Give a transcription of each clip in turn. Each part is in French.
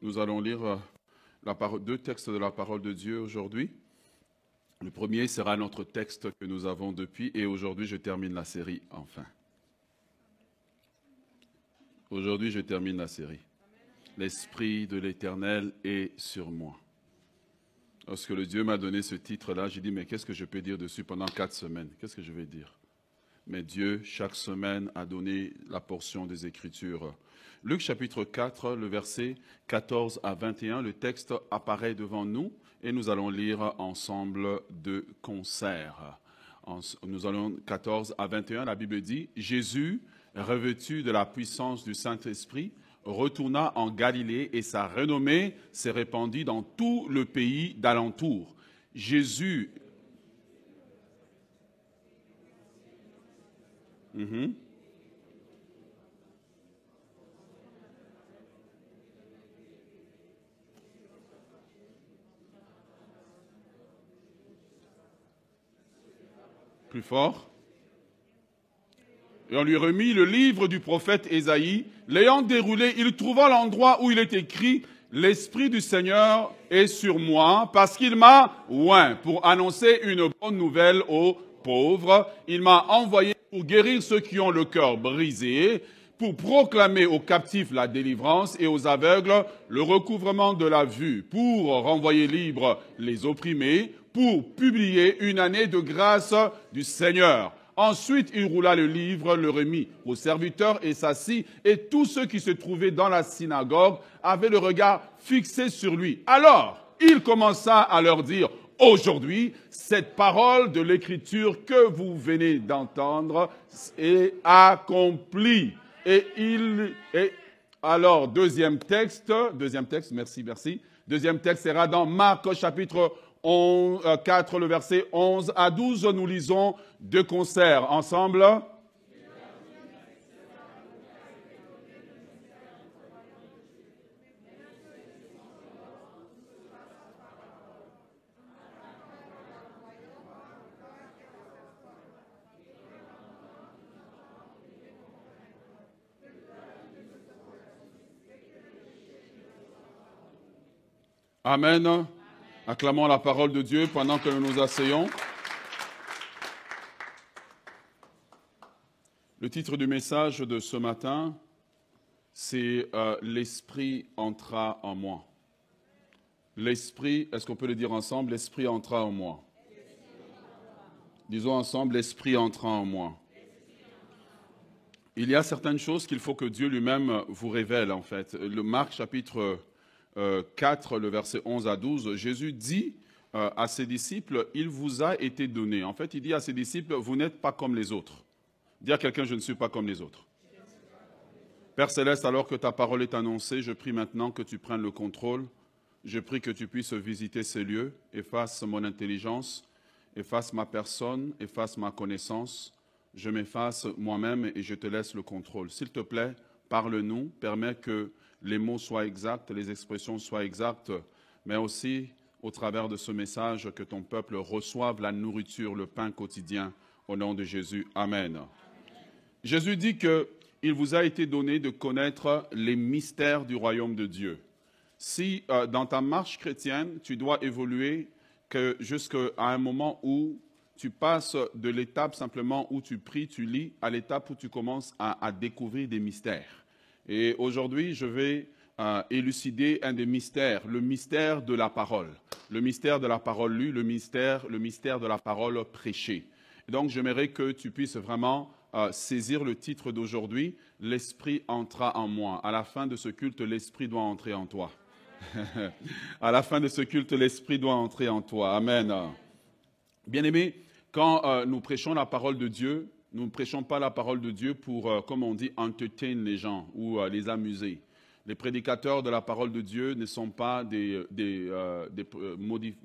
Nous allons lire euh, deux textes de la parole de Dieu aujourd'hui. Le premier sera notre texte que nous avons depuis et aujourd'hui je termine la série enfin. Aujourd'hui je termine la série. L'Esprit de l'Éternel est sur moi. Lorsque le Dieu m'a donné ce titre-là, j'ai dit, mais qu'est-ce que je peux dire dessus pendant quatre semaines? Qu'est-ce que je vais dire? Mais Dieu, chaque semaine, a donné la portion des Écritures. Luc chapitre 4, le verset 14 à 21, le texte apparaît devant nous et nous allons lire ensemble de concert. Nous allons 14 à 21, la Bible dit, Jésus, revêtu de la puissance du Saint-Esprit, retourna en Galilée et sa renommée s'est répandue dans tout le pays d'alentour. Jésus. Mhm. Plus fort. Et on lui remit le livre du prophète Ésaïe. L'ayant déroulé, il trouva l'endroit où il est écrit L'Esprit du Seigneur est sur moi parce qu'il m'a oint pour annoncer une bonne nouvelle aux pauvres. Il m'a envoyé pour guérir ceux qui ont le cœur brisé, pour proclamer aux captifs la délivrance et aux aveugles le recouvrement de la vue, pour renvoyer libres les opprimés, pour publier une année de grâce du Seigneur. Ensuite, il roula le livre, le remit aux serviteurs et s'assit, et tous ceux qui se trouvaient dans la synagogue avaient le regard fixé sur lui. Alors, il commença à leur dire, aujourd'hui, cette parole de l'écriture que vous venez d'entendre est accomplie. Et il est, alors, deuxième texte, deuxième texte, merci, merci. Deuxième texte sera dans Marc chapitre 11, euh, 4, le verset 11 à 12. Nous lisons deux concerts ensemble. Amen. Acclamons la parole de Dieu pendant que nous nous asseyons. Le titre du message de ce matin, c'est euh, L'Esprit entra en moi. L'Esprit, est-ce qu'on peut le dire ensemble L'Esprit entra en moi. Disons ensemble, L'Esprit entra en moi. Il y a certaines choses qu'il faut que Dieu lui-même vous révèle, en fait. Le Marc chapitre 4, le verset 11 à 12, Jésus dit euh, à ses disciples, il vous a été donné. En fait, il dit à ses disciples, vous n'êtes pas comme les autres. Dis à quelqu'un, je ne suis pas comme les autres. Père céleste, alors que ta parole est annoncée, je prie maintenant que tu prennes le contrôle. Je prie que tu puisses visiter ces lieux, efface mon intelligence, efface ma personne, efface ma connaissance. Je m'efface moi-même et je te laisse le contrôle. S'il te plaît, parle-nous, permets que les mots soient exacts, les expressions soient exactes, mais aussi au travers de ce message que ton peuple reçoive la nourriture, le pain quotidien. Au nom de Jésus, Amen. Jésus dit qu'il vous a été donné de connaître les mystères du royaume de Dieu. Si euh, dans ta marche chrétienne, tu dois évoluer que jusqu'à un moment où tu passes de l'étape simplement où tu pries, tu lis, à l'étape où tu commences à découvrir des mystères. Et aujourd'hui, je vais euh, élucider un des mystères, le mystère de la parole. Le mystère de la parole lue, le mystère, le mystère de la parole prêchée. Donc, j'aimerais que tu puisses vraiment euh, saisir le titre d'aujourd'hui, L'Esprit entra en moi. À la fin de ce culte, l'Esprit doit entrer en toi. à la fin de ce culte, l'Esprit doit entrer en toi. Amen. Bien-aimés, quand euh, nous prêchons la parole de Dieu, nous ne prêchons pas la parole de Dieu pour, euh, comme on dit, entertain les gens ou euh, les amuser. Les prédicateurs de la parole de Dieu ne sont pas des, des, euh, des,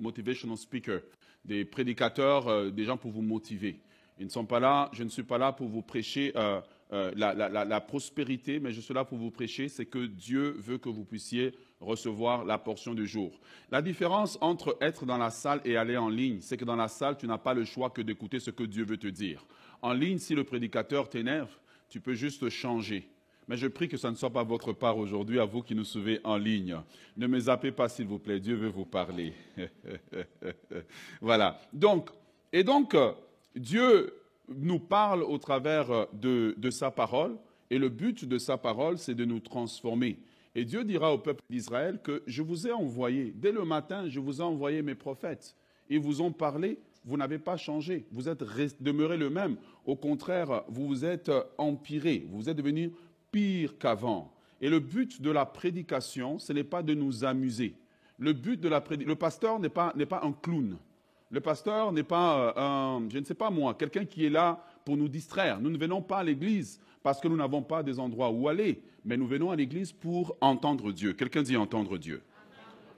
motivational speakers, des prédicateurs, des gens pour vous motiver. Ils ne sont pas là, je ne suis pas là pour vous prêcher la, la- la- la prospérité, mais je suis là pour vous prêcher, c'est que Dieu veut que vous puissiez recevoir la portion du jour. La différence entre être dans la salle et aller en ligne, c'est que dans la salle, tu n'as pas le choix que d'écouter ce que Dieu veut te dire. En ligne, si le prédicateur t'énerve, tu peux juste changer. Mais je prie que ça ne soit pas votre part aujourd'hui, à vous qui nous suivez en ligne. Ne me zappez pas, s'il vous plaît. Dieu veut vous parler. voilà. Donc, et donc, Dieu nous parle au travers de, de sa parole. Et le but de sa parole, c'est de nous transformer. Et Dieu dira au peuple d'Israël que je vous ai envoyé, dès le matin, je vous ai envoyé mes prophètes. Ils vous ont parlé, vous n'avez pas changé, vous êtes demeuré le même. Au contraire, vous vous êtes empiré, vous êtes devenu pire qu'avant. Et le but de la prédication, ce n'est pas de nous amuser. Le but de la prédication, le pasteur n'est pas, pas un clown. Le pasteur n'est pas euh, un, je ne sais pas moi, quelqu'un qui est là pour nous distraire. Nous ne venons pas à l'église parce que nous n'avons pas des endroits où aller, mais nous venons à l'église pour entendre Dieu. Quelqu'un dit entendre Dieu.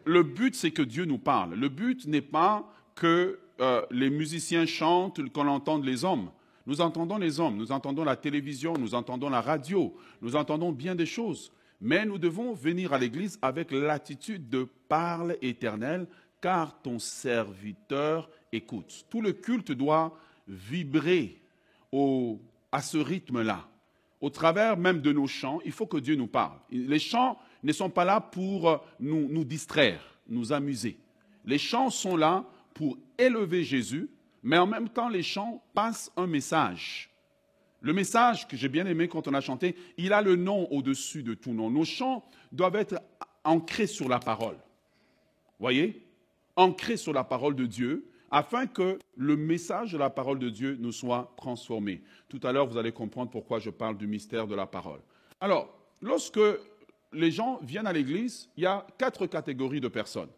Le but, c'est que Dieu nous parle. Le but n'est pas que euh, les musiciens chantent, qu'on entende les hommes. Nous entendons les hommes, nous entendons la télévision, nous entendons la radio, nous entendons bien des choses. Mais nous devons venir à l'église avec l'attitude de parle éternel, car ton serviteur écoute. Tout le culte doit vibrer à ce rythme-là. Au travers même de nos chants, il faut que Dieu nous parle. Les chants ne sont pas là pour euh, nous, nous distraire, nous amuser. Les chants sont là pour élever Jésus, mais en même temps, les chants passent un message. Le message que j'ai bien aimé quand on a chanté, il a le nom au-dessus de tout nom. Nos chants doivent être ancrés sur la parole. Voyez? Ancrés sur la parole de Dieu, afin que le message de la parole de Dieu nous soit transformé. Tout à l'heure, vous allez comprendre pourquoi je parle du mystère de la parole. Alors, lorsque les gens viennent à l'Église, il y a quatre catégories de personnes.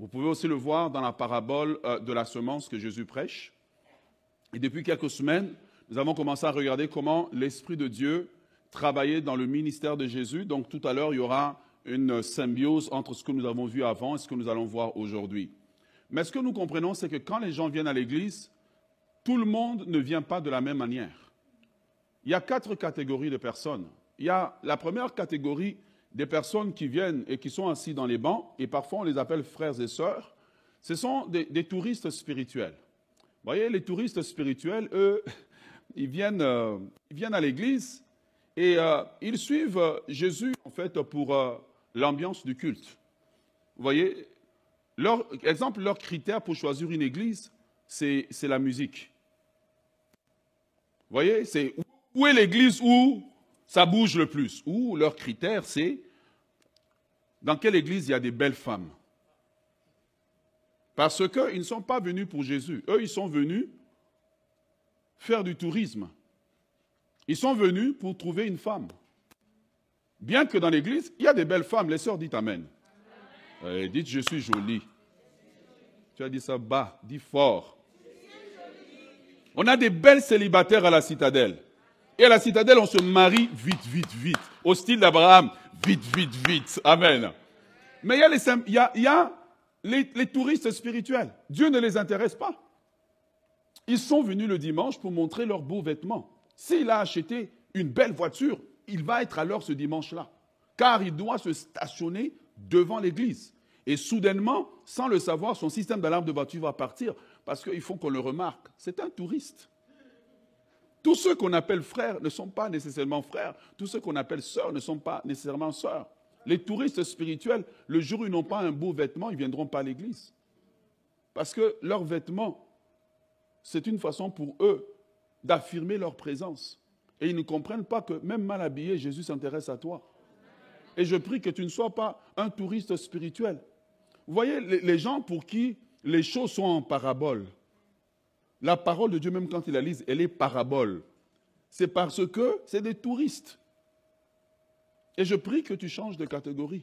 Vous pouvez aussi le voir dans la parabole euh, de la semence que Jésus prêche. Et depuis quelques semaines, nous avons commencé à regarder comment l'Esprit de Dieu travaillait dans le ministère de Jésus. Donc tout à l'heure, il y aura une symbiose entre ce que nous avons vu avant et ce que nous allons voir aujourd'hui. Mais ce que nous comprenons, c'est que quand les gens viennent à l'Église, tout le monde ne vient pas de la même manière. Il y a quatre catégories de personnes. Il y a la première catégorie, des personnes qui viennent et qui sont assis dans les bancs, et parfois on les appelle frères et sœurs, ce sont des, touristes spirituels. Vous voyez, les touristes spirituels, eux, ils viennent, euh, ils viennent à l'église et euh, ils suivent euh, Jésus, en fait, pour l'ambiance du culte. Vous voyez, leur, exemple, leur critère pour choisir une église, c'est la musique. Vous voyez, c'est où est l'église où? Ça bouge le plus. Ou leur critère, c'est dans quelle église il y a des belles femmes. Parce qu'ils ne sont pas venus pour Jésus. Eux, ils sont venus faire du tourisme. Ils sont venus pour trouver une femme. Bien que dans l'église, il y a des belles femmes. Les sœurs, dites Amen. Euh, dites, je suis jolie. Tu as dit ça bas, dis fort. On a des belles célibataires à la citadelle. Et à la citadelle, on se marie vite, vite, vite. Au style d'Abraham, vite, vite, vite. Amen. Mais il y a, les, touristes spirituels. Dieu ne les intéresse pas. Ils sont venus le dimanche pour montrer leurs beaux vêtements. S'il a acheté une belle voiture, il va être alors ce dimanche-là. Car il doit se stationner devant l'église. Et soudainement, sans le savoir, son système d'alarme de voiture va partir parce qu'il faut qu'on le remarque. C'est un touriste. Tous ceux qu'on appelle frères ne sont pas nécessairement frères. Tous ceux qu'on appelle sœurs ne sont pas nécessairement sœurs. Les touristes spirituels, le jour où ils n'ont pas un beau vêtement, ils ne viendront pas à l'église. Parce que leurs vêtements, c'est une façon pour eux d'affirmer leur présence. Et ils ne comprennent pas que même mal habillé, Jésus s'intéresse à toi. Et je prie que tu ne sois pas un touriste spirituel. Vous voyez, les gens pour qui les choses sont en parabole, la parole de Dieu, même quand il la lise, elle est parabole. C'est parce que c'est des touristes. Et je prie que tu changes de catégorie.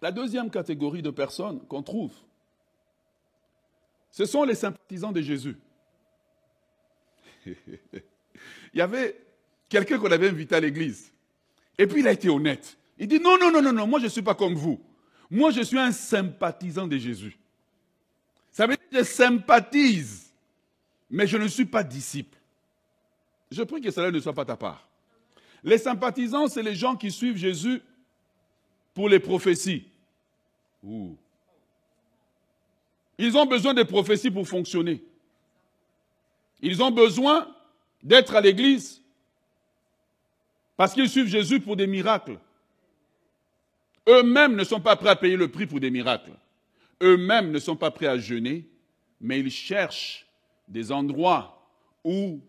La deuxième catégorie de personnes qu'on trouve, ce sont les sympathisants de Jésus. il y avait quelqu'un qu'on avait invité à l'église. Et puis il a été honnête. Il dit non, non, non, non, non, moi je ne suis pas comme vous. Moi je suis un sympathisant de Jésus. Ça veut dire que je sympathise mais je ne suis pas disciple. Je prie que cela ne soit pas ta part. Les sympathisants, c'est les gens qui suivent Jésus pour les prophéties. Ils ont besoin des prophéties pour fonctionner. Ils ont besoin d'être à l'église Parce qu'ils suivent Jésus pour des miracles. Eux-mêmes ne sont pas prêts à payer le prix pour des miracles. Eux-mêmes ne sont pas prêts à jeûner, mais ils cherchent des endroits où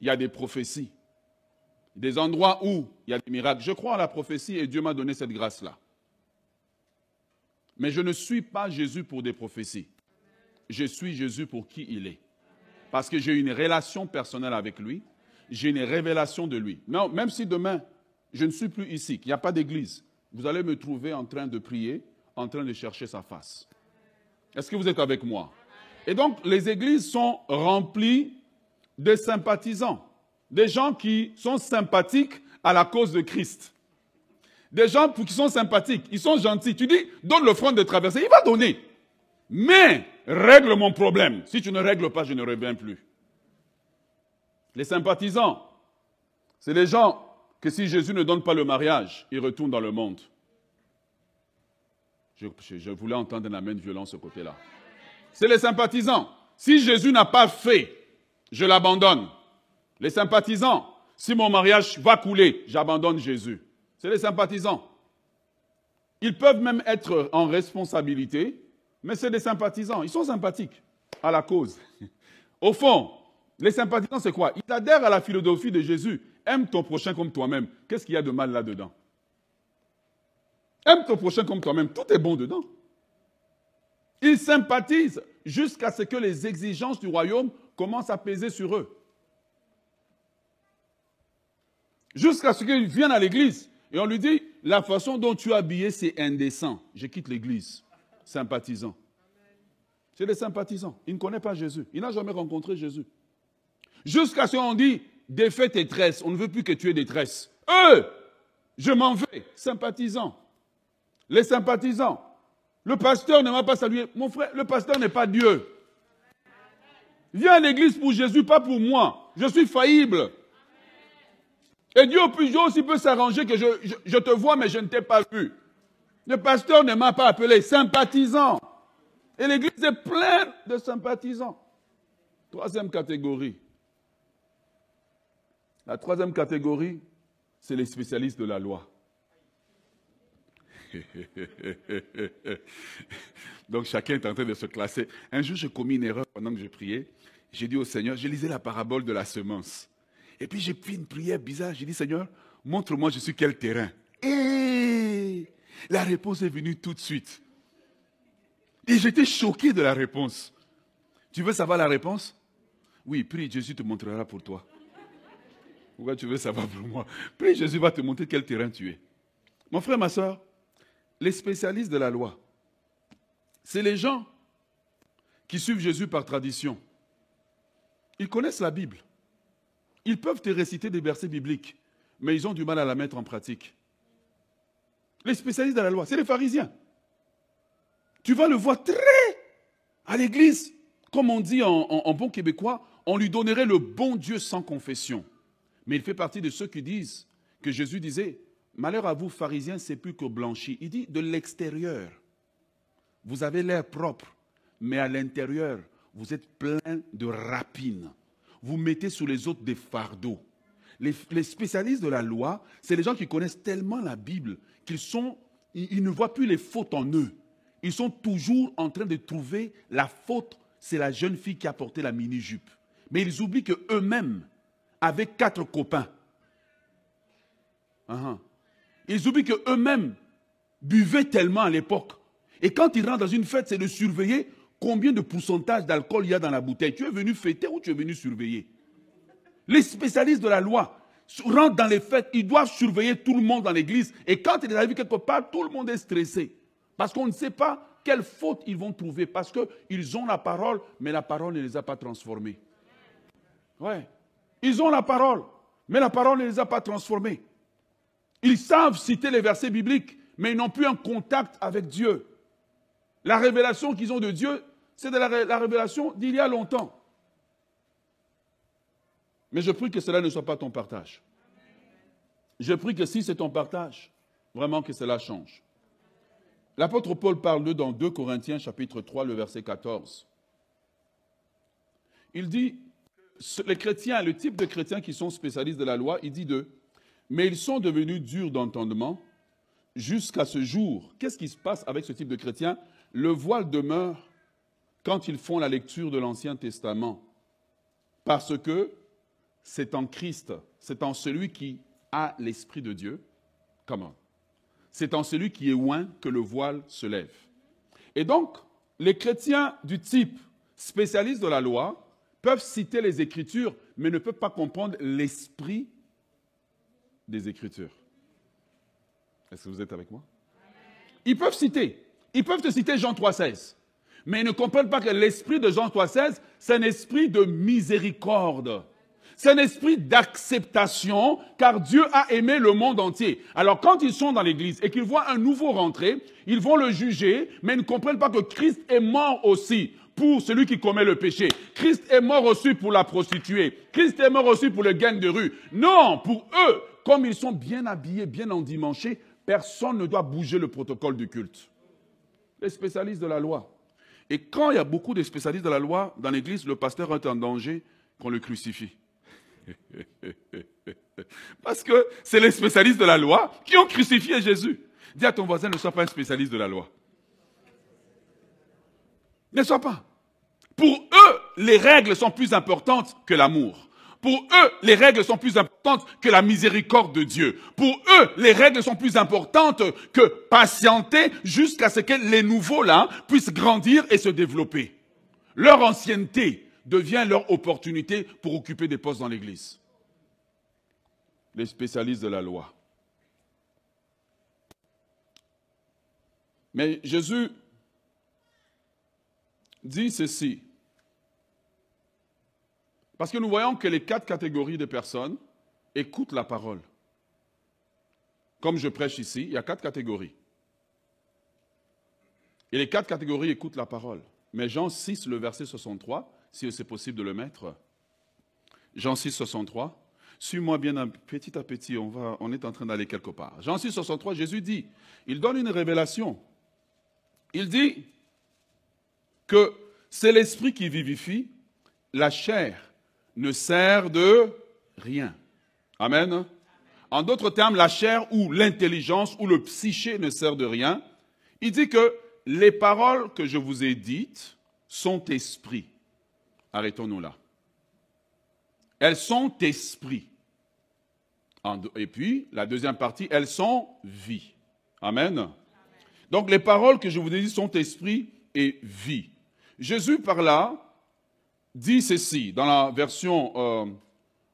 il y a des prophéties, des endroits où il y a des miracles. Je crois à la prophétie et Dieu m'a donné cette grâce-là. Mais je ne suis pas Jésus pour des prophéties. Je suis Jésus pour qui il est. Parce que j'ai une relation personnelle avec lui, j'ai une révélation de lui. Même si demain, je ne suis plus ici, qu'il n'y a pas d'église, vous allez me trouver en train de prier, en train de chercher sa face. Est-ce que vous êtes avec moi? Et donc, les églises sont remplies de sympathisants, des gens qui sont sympathiques à la cause de Christ. Des gens qui sont sympathiques, ils sont gentils. Tu dis, donne le front de traverser, il va donner. Mais, règle mon problème. Si tu ne règles pas, je ne reviens plus. Les sympathisants, c'est les gens que si Jésus ne donne pas le mariage, ils retournent dans le monde. Je, voulais entendre un amène violent ce côté-là. C'est les sympathisants. Si Jésus n'a pas fait, je l'abandonne. Les sympathisants, si mon mariage va couler, j'abandonne Jésus. C'est les sympathisants. Ils peuvent même être en responsabilité, mais c'est des sympathisants. Ils sont sympathiques à la cause. Au fond, les sympathisants, c'est quoi? Ils adhèrent à la philosophie de Jésus. Aime ton prochain comme toi-même. Qu'est-ce qu'il y a de mal là-dedans? Aime ton prochain comme toi-même. Tout est bon dedans. Ils sympathisent jusqu'à ce que les exigences du royaume commencent à peser sur eux. Jusqu'à ce qu'ils viennent à l'église et on lui dit, la façon dont tu es habillé, c'est indécent. Je quitte l'église. Sympathisant. C'est des sympathisants. Il ne connaît pas Jésus. Il n'a jamais rencontré Jésus. Jusqu'à ce qu'on dit, défais tes tresses. On ne veut plus que tu aies des tresses. Eux, je m'en vais. Sympathisants. Les sympathisants. Le pasteur ne m'a pas salué. Mon frère, le pasteur n'est pas Dieu. Viens à l'église pour Jésus, pas pour moi. Je suis faillible. Et Dieu, Dieu aussi peut s'arranger que je, je, te vois, mais je ne t'ai pas vu. Le pasteur ne m'a pas appelé sympathisant. Et l'église est pleine de sympathisants. Troisième catégorie. La troisième catégorie, c'est les spécialistes de la loi. Donc chacun est en train de se classer. Un jour, j'ai commis une erreur pendant que je priais. J'ai dit au Seigneur, j'ai lisé la parabole de la semence. Et puis j'ai pris une prière bizarre. J'ai dit, Seigneur, montre-moi je suis quel terrain. Et la réponse est venue tout de suite. Et j'étais choqué de la réponse. Tu veux savoir la réponse? Oui, prie, Jésus te montrera pour toi. Pourquoi tu veux savoir pour moi? Prie, Jésus va te montrer quel terrain tu es. Mon frère, ma soeur, les spécialistes de la loi, c'est les gens qui suivent Jésus par tradition. Ils connaissent la Bible. Ils peuvent te réciter des versets bibliques, mais ils ont du mal à la mettre en pratique. Les spécialistes de la loi, c'est les pharisiens. Tu vas le voir très à l'église. Comme on dit en, bon québécois, on lui donnerait le bon Dieu sans confession. Mais il fait partie de ceux qui disent que Jésus disait, malheur à vous pharisiens, c'est plus que blanchi. Il dit de l'extérieur, vous avez l'air propre, mais à l'intérieur, vous êtes plein de rapines vous mettez sur les autres des fardeaux. Les, spécialistes de la loi, c'est les gens qui connaissent tellement la Bible qu'ils ne voient plus les fautes en eux. Ils sont toujours en train de trouver la faute, c'est la jeune fille qui a porté la mini-jupe. Mais ils oublient qu'eux-mêmes, avec quatre copains, uh-huh, ils oublient qu'eux-mêmes buvaient tellement à l'époque. Et quand ils rentrent dans une fête, c'est de surveiller combien de pourcentage d'alcool il y a dans la bouteille. Tu es venu fêter ou tu es venu surveiller? Les spécialistes de la loi rentrent dans les fêtes, ils doivent surveiller tout le monde dans l'église. Et quand il arrive quelque part, tout le monde est stressé. Parce qu'on ne sait pas quelle faute ils vont trouver. Parce qu'ils ont la parole, mais la parole ne les a pas transformés. Ouais. Ils ont la parole, mais la parole ne les a pas transformés. Ils savent citer les versets bibliques, mais ils n'ont plus un contact avec Dieu. La révélation qu'ils ont de Dieu, c'est de la, révélation d'il y a longtemps. Mais je prie que cela ne soit pas ton partage. Je prie que si c'est ton partage, vraiment que cela change. L'apôtre Paul parle d'eux dans 2 Corinthiens chapitre 3, le verset 14. Il dit, les chrétiens, le type de chrétiens qui sont spécialistes de la loi, il dit d'eux, mais ils sont devenus durs d'entendement jusqu'à ce jour. Qu'est-ce qui se passe avec ce type de chrétiens Le voile demeure quand ils font la lecture de l'Ancien Testament, parce que c'est en Christ, c'est en celui qui a l'Esprit de Dieu. Comment C'est en celui qui est loin que le voile se lève. Et donc, les chrétiens du type spécialistes de la loi peuvent citer les Écritures, mais ne peuvent pas comprendre l'esprit des Écritures. Est-ce que vous êtes avec moi? Ils peuvent citer. Ils peuvent te citer Jean 3,16. Mais ils ne comprennent pas que l'esprit de Jean 3,16, c'est un esprit de miséricorde. C'est un esprit d'acceptation, car Dieu a aimé le monde entier. Alors quand ils sont dans l'église et qu'ils voient un nouveau rentrer, ils vont le juger, mais ils ne comprennent pas que Christ est mort aussi pour celui qui commet le péché. Christ est mort aussi pour la prostituée. Christ est mort aussi pour le gain de rue. Non, pour eux, comme ils sont bien habillés, bien endimanchés, personne ne doit bouger le protocole du culte. Les spécialistes de la loi. Et quand il y a beaucoup de spécialistes de la loi dans l'église, le pasteur est en danger qu'on le crucifie. Parce que c'est les spécialistes de la loi qui ont crucifié Jésus. Dis à ton voisin, ne sois pas un spécialiste de la loi. Ne sois pas. Pour eux, les règles sont plus importantes que l'amour. Pour eux, les règles sont plus importantes que la miséricorde de Dieu. Pour eux, les règles sont plus importantes que patienter jusqu'à ce que les nouveaux là puissent grandir et se développer. Leur ancienneté devient leur opportunité pour occuper des postes dans l'Église. Les spécialistes de la loi. Mais Jésus dit ceci. Parce que nous voyons que les quatre catégories de personnes écoutent la parole. Comme je prêche ici, il y a quatre catégories. Et les quatre catégories écoutent la parole. Mais Jean 6, le verset 63, si c'est possible de le mettre. Jean 6, 63. Suis-moi bien petit à petit, on, va, on est en train d'aller quelque part. Jean 6, 63, Jésus dit, il donne une révélation. Il dit que c'est l'esprit qui vivifie, la chair ne sert de rien. Amen. En d'autres termes, la chair ou l'intelligence ou le psyché ne sert de rien. Il dit que les paroles que je vous ai dites sont esprit. Arrêtons-nous là. Elles sont esprit. Et puis, la deuxième partie, elles sont vie. Amen. Donc, les paroles que je vous ai dites sont esprit et vie. Jésus, par là, dit ceci, dans la version euh,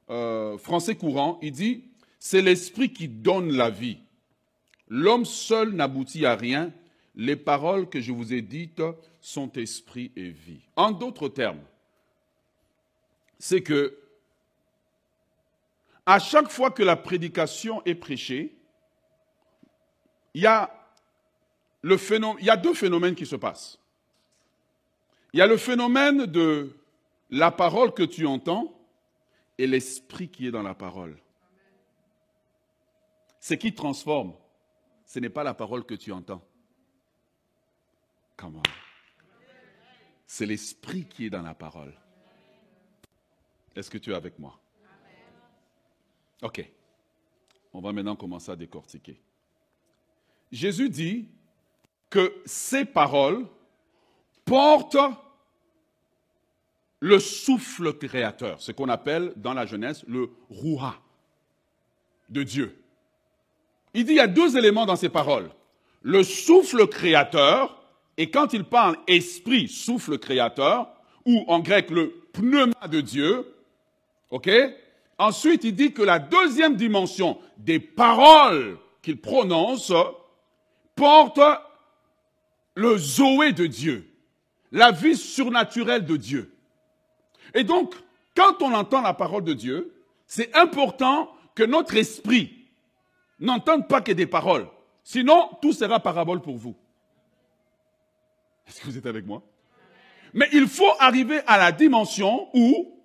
euh, français courant, il dit, c'est l'esprit qui donne la vie. L'homme seul n'aboutit à rien. Les paroles que je vous ai dites sont esprit et vie. En d'autres termes, c'est que à chaque fois que la prédication est prêchée, il y a, le phénomène, il y a deux phénomènes qui se passent. Il y a le phénomène de la parole que tu entends et l'esprit qui est dans la parole. Ce qui transforme, ce n'est pas la parole que tu entends. Comment C'est l'esprit qui est dans la parole. Est-ce que tu es avec moi? Ok. On va maintenant commencer à décortiquer. Jésus dit que ces paroles portent le souffle créateur, ce qu'on appelle dans la jeunesse le rouha de Dieu. Il dit il y a deux éléments dans ces paroles. Le souffle créateur, et quand il parle esprit, souffle créateur, ou en grec le pneuma de Dieu, ok? Ensuite, il dit que la deuxième dimension des paroles qu'il prononce porte le zoé de Dieu, la vie surnaturelle de Dieu. Et donc, quand on entend la parole de Dieu, c'est important que notre esprit n'entende pas que des paroles. Sinon, tout sera parabole pour vous. Est-ce que vous êtes avec moi? Mais il faut arriver à la dimension où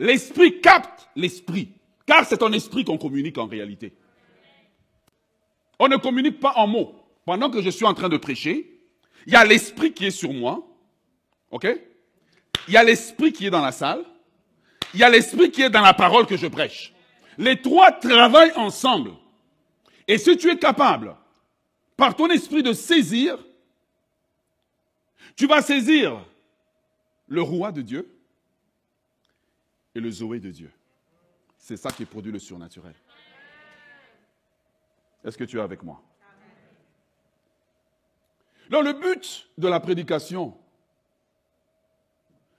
l'esprit capte l'esprit. Car c'est en esprit qu'on communique en réalité. On ne communique pas en mots. Pendant que je suis en train de prêcher, il y a l'esprit qui est sur moi. OK? Il y a l'esprit qui est dans la salle, il y a l'esprit qui est dans la parole que je prêche. Les trois travaillent ensemble. Et si tu es capable, par ton esprit, de saisir, tu vas saisir le roi de Dieu et le Zoé de Dieu. C'est ça qui produit le surnaturel. Est-ce que tu es avec moi? Alors le but de la prédication,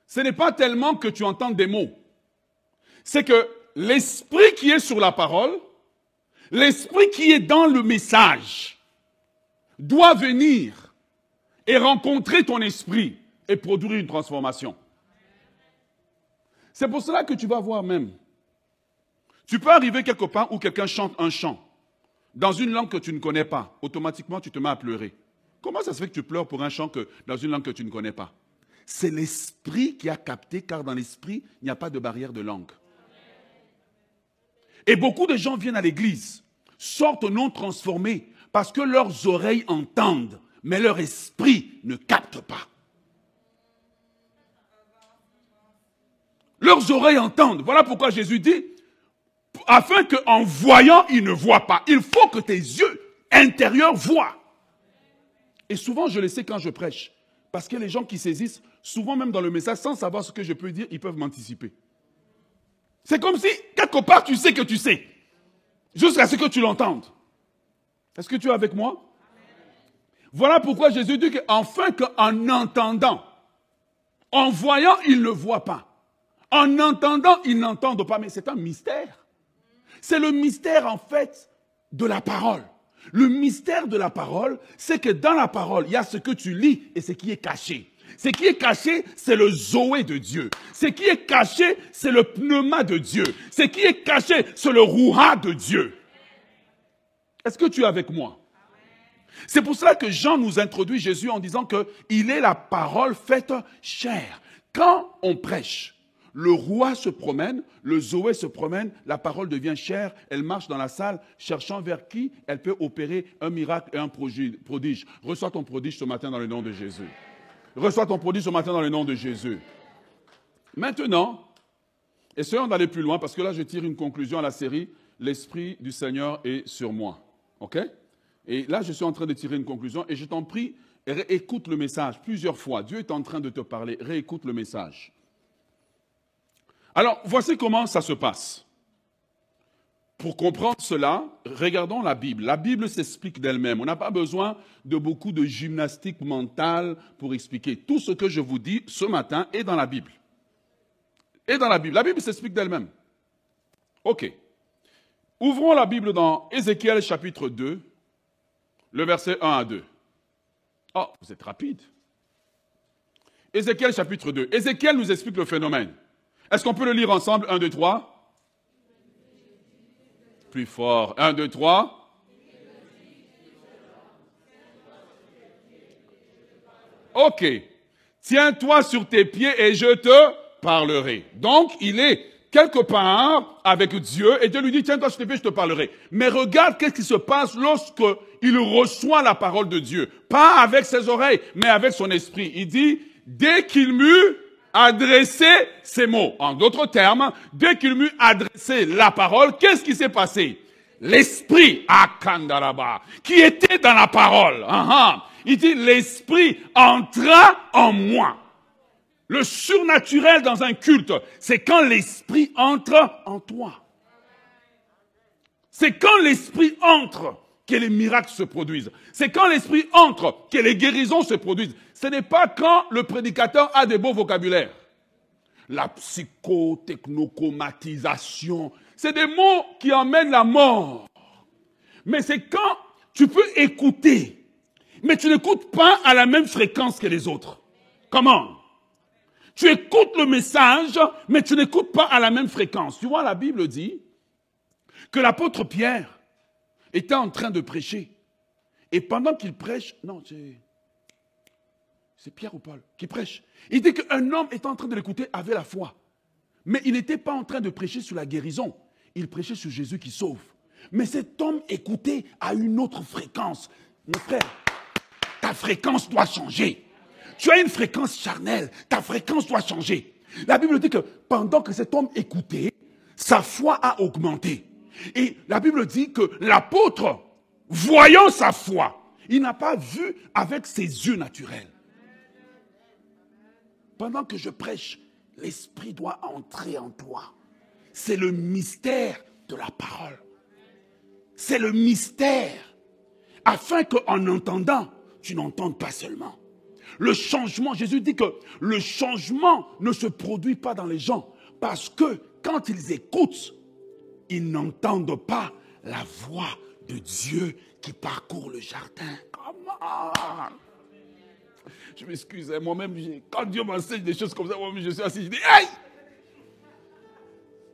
ce n'est pas tellement que tu entends des mots, c'est que l'esprit qui est sur la parole, l'esprit qui est dans le message, doit venir et rencontrer ton esprit et produire une transformation. C'est pour cela que tu vas voir même. Tu peux arriver quelque part où quelqu'un chante un chant dans une langue que tu ne connais pas. Automatiquement, tu te mets à pleurer. Comment ça se fait que tu pleures pour un chant que, dans une langue que tu ne connais pas? C'est l'esprit qui a capté, car dans l'esprit, il n'y a pas de barrière de langue. Et beaucoup de gens viennent à l'église, sortent non transformés, parce que leurs oreilles entendent, mais leur esprit ne capte pas. Leurs oreilles entendent. Voilà pourquoi Jésus dit, afin qu'en voyant, ils ne voient pas. Il faut que tes yeux intérieurs voient. Et souvent, je le sais quand je prêche. Parce que les gens qui saisissent, souvent même dans le message, sans savoir ce que je peux dire, ils peuvent m'anticiper. C'est comme si, quelque part, tu sais que tu sais. Jusqu'à ce que tu l'entendes. Est-ce que tu es avec moi? Voilà pourquoi Jésus dit qu'enfin qu'en entendant, en voyant, ils ne voient pas. En entendant, ils n'entendent pas, mais c'est un mystère. C'est le mystère, en fait, de la parole. Le mystère de la parole, c'est que dans la parole, il y a ce que tu lis et ce qui est caché. Ce qui est caché, c'est le Zoé de Dieu. Ce qui est caché, c'est le pneuma de Dieu. Ce qui est caché, c'est le rouha de Dieu. Est-ce que tu es avec moi? C'est pour cela que Jean nous introduit Jésus en disant qu'il est la parole faite chair. Quand on prêche, le roi se promène, le Zoé se promène, la parole devient chère, elle marche dans la salle, cherchant vers qui elle peut opérer un miracle et un prodige. Reçois ton prodige ce matin dans le nom de Jésus. Reçois ton prodige ce matin dans le nom de Jésus. Maintenant, essayons d'aller plus loin parce que là, je tire une conclusion à la série L'Esprit du Seigneur est sur moi. OK? Et là, je suis en train de tirer une conclusion et je t'en prie, réécoute le message plusieurs fois. Dieu est en train de te parler. Réécoute le message. Alors, voici comment ça se passe. Pour comprendre cela, regardons la Bible. La Bible s'explique d'elle-même. On n'a pas besoin de beaucoup de gymnastique mentale pour expliquer. Tout ce que je vous dis ce matin est dans la Bible. Est dans la Bible. La Bible s'explique d'elle-même. OK. Ouvrons la Bible dans Ézéchiel chapitre 2, le verset 1 à 2. Oh, vous êtes rapide. Ézéchiel chapitre 2. Ézéchiel nous explique le phénomène. Est-ce qu'on peut le lire ensemble 1, 2, 3 Plus fort. 1, 2, 3. Ok. Tiens-toi sur tes pieds et je te parlerai. Donc, il est quelque part avec Dieu et Dieu lui dit, tiens-toi sur tes pieds, je te parlerai. Mais regarde qu'est-ce qui se passe lorsque il reçoit la parole de Dieu. Pas avec ses oreilles, mais avec son esprit. Il dit, dès qu'il m'eut adressé ces mots. En d'autres termes, dès qu'il m'eut adressé la parole, qu'est-ce qui s'est passé? L'esprit, Akandaraba, qui était dans la parole. Uh Il dit, l'esprit entra en moi. Le surnaturel dans un culte, c'est quand l'esprit entre en toi. C'est quand l'esprit entre que les miracles se produisent. C'est quand l'esprit entre que les guérisons se produisent. Ce n'est pas quand le prédicateur a des beaux vocabulaires. La psychotechnocomatisation, c'est des mots qui emmènent la mort. Mais c'est quand tu peux écouter, mais tu n'écoutes pas à la même fréquence que les autres. Comment? Tu écoutes le message, mais tu n'écoutes pas à la même fréquence. Tu vois, la Bible dit que l'apôtre Pierre était en train de prêcher. Et pendant qu'il prêche, non, c'est Pierre ou Paul qui prêche. Il dit qu'un homme étant en train de l'écouter avait la foi. Mais il n'était pas en train de prêcher sur la guérison. Il prêchait sur Jésus qui sauve. Mais cet homme écoutait à une autre fréquence. Mon frère, ta fréquence doit changer. Tu as une fréquence charnelle. Ta fréquence doit changer. La Bible dit que pendant que cet homme écoutait, sa foi a augmenté. Et la Bible dit que l'apôtre, voyant sa foi, il n'a pas vu avec ses yeux naturels. Pendant que je prêche, l'Esprit doit entrer en toi. C'est le mystère de la parole. C'est le mystère. Afin qu'en entendant, tu n'entendes pas seulement. Le changement, Jésus dit que le changement ne se produit pas dans les gens parce que quand ils écoutent, ils n'entendent pas la voix de Dieu qui parcourt le jardin. Comment Je m'excuse, hein, moi-même, quand Dieu m'enseigne des choses comme ça, moi-même, je suis assis, je dis, hey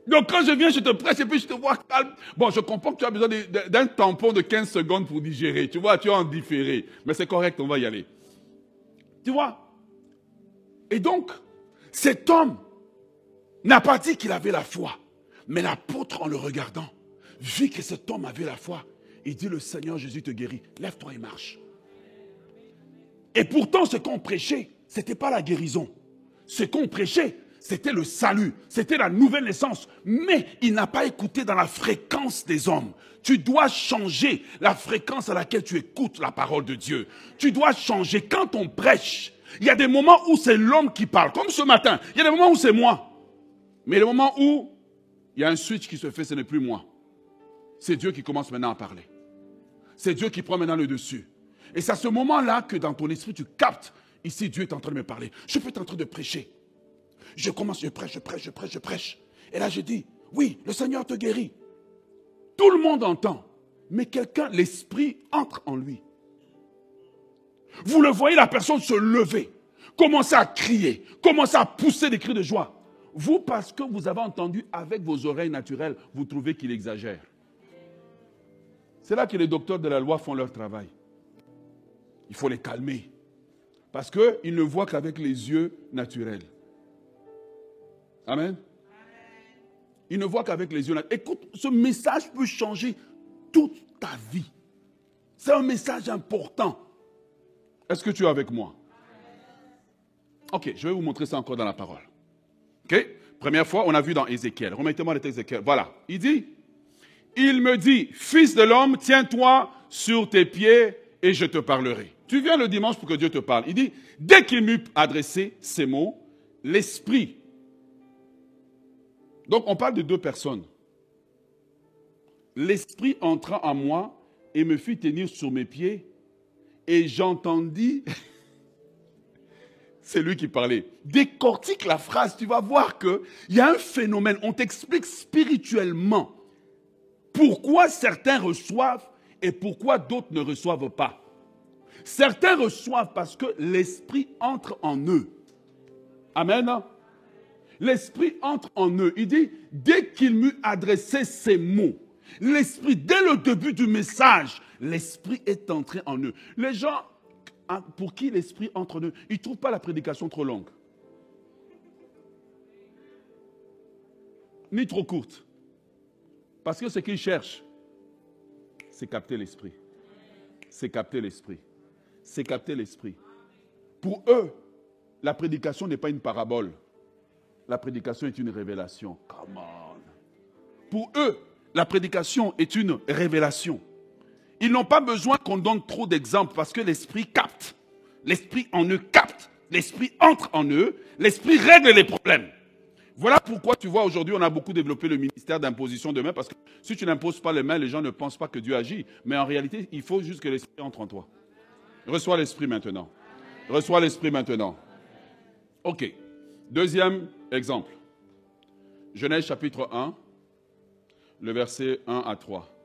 donc quand je viens, je te presse et puis je te vois calme. Bon, je comprends que tu as besoin d'un tampon de 15 secondes pour digérer. Tu vois, tu es en différé. Mais c'est correct, on va y aller. Tu vois? Et donc, cet homme n'a pas dit qu'il avait la foi. Mais l'apôtre, en le regardant, vit que cet homme avait la foi. Il dit, le Seigneur Jésus te guérit. Lève-toi et marche. Et pourtant, ce qu'on prêchait, ce n'était pas la guérison. Ce qu'on prêchait, c'était le salut, c'était la nouvelle naissance. Mais il n'a pas écouté dans la fréquence des hommes. Tu dois changer la fréquence à laquelle tu écoutes la parole de Dieu. Tu dois changer. Quand on prêche, il y a des moments où c'est l'homme qui parle, comme ce matin. Il y a des moments où c'est moi. Mais le moment où il y a un switch qui se fait, ce n'est plus moi. C'est Dieu qui commence maintenant à parler. C'est Dieu qui prend maintenant le dessus. Et c'est à ce moment-là que dans ton esprit, tu captes, ici Dieu est en train de me parler. Je peux être en train de prêcher. Je commence, je prêche, je prêche, je prêche, je prêche. Et là, je dis, oui, le Seigneur te guérit. Tout le monde entend. Mais quelqu'un, l'esprit entre en lui. Vous le voyez, la personne se lever, commencer à crier, commencer à pousser des cris de joie. Vous, parce que vous avez entendu avec vos oreilles naturelles, vous trouvez qu'il exagère. C'est là que les docteurs de la loi font leur travail. Il faut les calmer. Parce qu'ils ne voient qu'avec les yeux naturels. Amen. Il ne voit qu'avec les yeux. Écoute, ce message peut changer toute ta vie. C'est un message important. Est-ce que tu es avec moi? Ok, je vais vous montrer ça encore dans la parole. Première fois, on a vu dans Ézéchiel. Remettez-moi le texte Ézéchiel. Voilà. Il dit, il me dit, fils de l'homme, tiens-toi sur tes pieds et je te parlerai. Tu viens le dimanche pour que Dieu te parle. Il dit, dès qu'il m'eut adressé ces mots, l'Esprit donc on parle de deux personnes. L'Esprit entra en moi et me fit tenir sur mes pieds et j'entendis, c'est lui qui parlait, décortique la phrase, tu vas voir qu'il y a un phénomène, on t'explique spirituellement pourquoi certains reçoivent et pourquoi d'autres ne reçoivent pas. Certains reçoivent parce que l'Esprit entre en eux. Amen l'Esprit entre en eux. Il dit, dès qu'il m'eut adressé ces mots, l'Esprit, dès le début du message, l'Esprit est entré en eux. Les gens, pour qui l'Esprit entre en eux, ils ne trouvent pas la prédication trop longue. Ni trop courte. Parce que ce qu'ils cherchent, c'est capter l'Esprit. C'est capter l'Esprit. C'est capter l'Esprit. Pour eux, la prédication n'est pas une parabole la prédication est une révélation. Come. Pour eux, la prédication est une révélation. Ils n'ont pas besoin qu'on donne trop d'exemples parce que l'esprit capte. L'esprit en eux capte. L'esprit entre en eux. L'esprit règle les problèmes. Voilà pourquoi tu vois aujourd'hui, on a beaucoup développé le ministère d'imposition de main parce que si tu n'imposes pas les mains, les gens ne pensent pas que Dieu agit. Mais en réalité, il faut juste que l'esprit entre en toi. Reçois l'esprit maintenant. Reçois l'esprit maintenant. OK. Deuxième exemple. Genèse chapitre 1, le verset 1 à 3.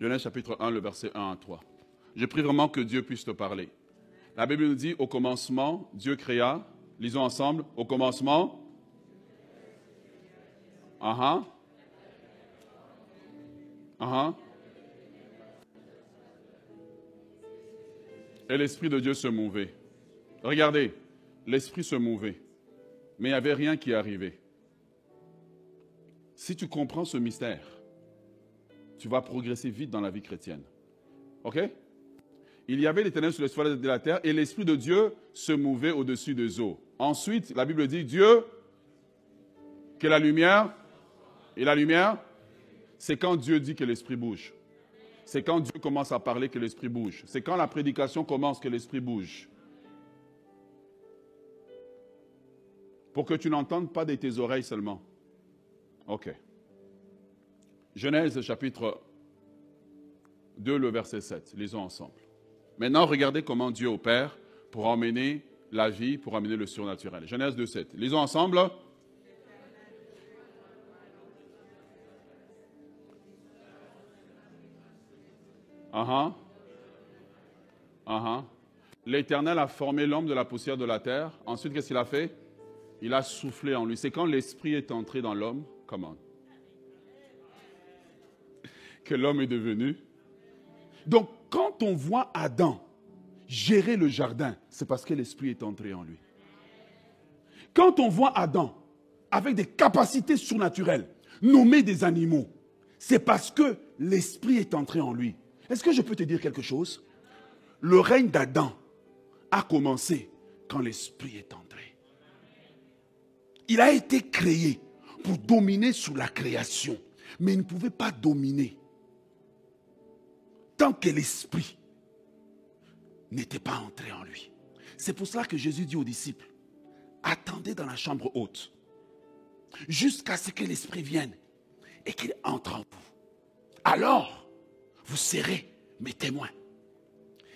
Genèse chapitre 1, le verset 1 à 3. Je prie vraiment que Dieu puisse te parler. La Bible nous dit, au commencement, Dieu créa, lisons ensemble, au commencement, ah uh Et l'Esprit de Dieu se mouvait. Regardez, l'Esprit se mouvait mais il n'y avait rien qui arrivait. Si tu comprends ce mystère, tu vas progresser vite dans la vie chrétienne. OK? Il y avait l'éternel sur les de la terre et l'Esprit de Dieu se mouvait au-dessus des eaux. Ensuite, la Bible dit Dieu, que la lumière, et la lumière, c'est quand Dieu dit que l'esprit bouge. C'est quand Dieu commence à parler que l'esprit bouge. C'est quand la prédication commence que l'esprit bouge. Pour que tu n'entendes pas de tes oreilles seulement. OK. Genèse chapitre 2, le verset 7. Lisons ensemble. Maintenant, regardez comment Dieu opère pour emmener la vie, pour amener le surnaturel. Genèse 2, 7. Lisons ensemble. Uh -huh. L'Éternel a formé l'homme de la poussière de la terre. Ensuite, qu'est-ce qu'il a fait? Il a soufflé en lui. C'est quand l'Esprit est entré dans l'homme, comment? L'homme est devenu. Donc, quand on voit Adam gérer le jardin, c'est parce que l'Esprit est entré en lui. Quand on voit Adam avec des capacités surnaturelles, nommer des animaux, c'est parce que l'Esprit est entré en lui. Est-ce que je peux te dire quelque chose? Le règne d'Adam a commencé quand l'Esprit est entré. Il a été créé pour dominer sur la création, mais il ne pouvait pas dominer tant que l'Esprit n'était pas entré en lui. C'est pour cela que Jésus dit aux disciples, attendez dans la chambre haute jusqu'à ce que l'Esprit vienne et qu'il entre en vous. Alors, vous serez mes témoins.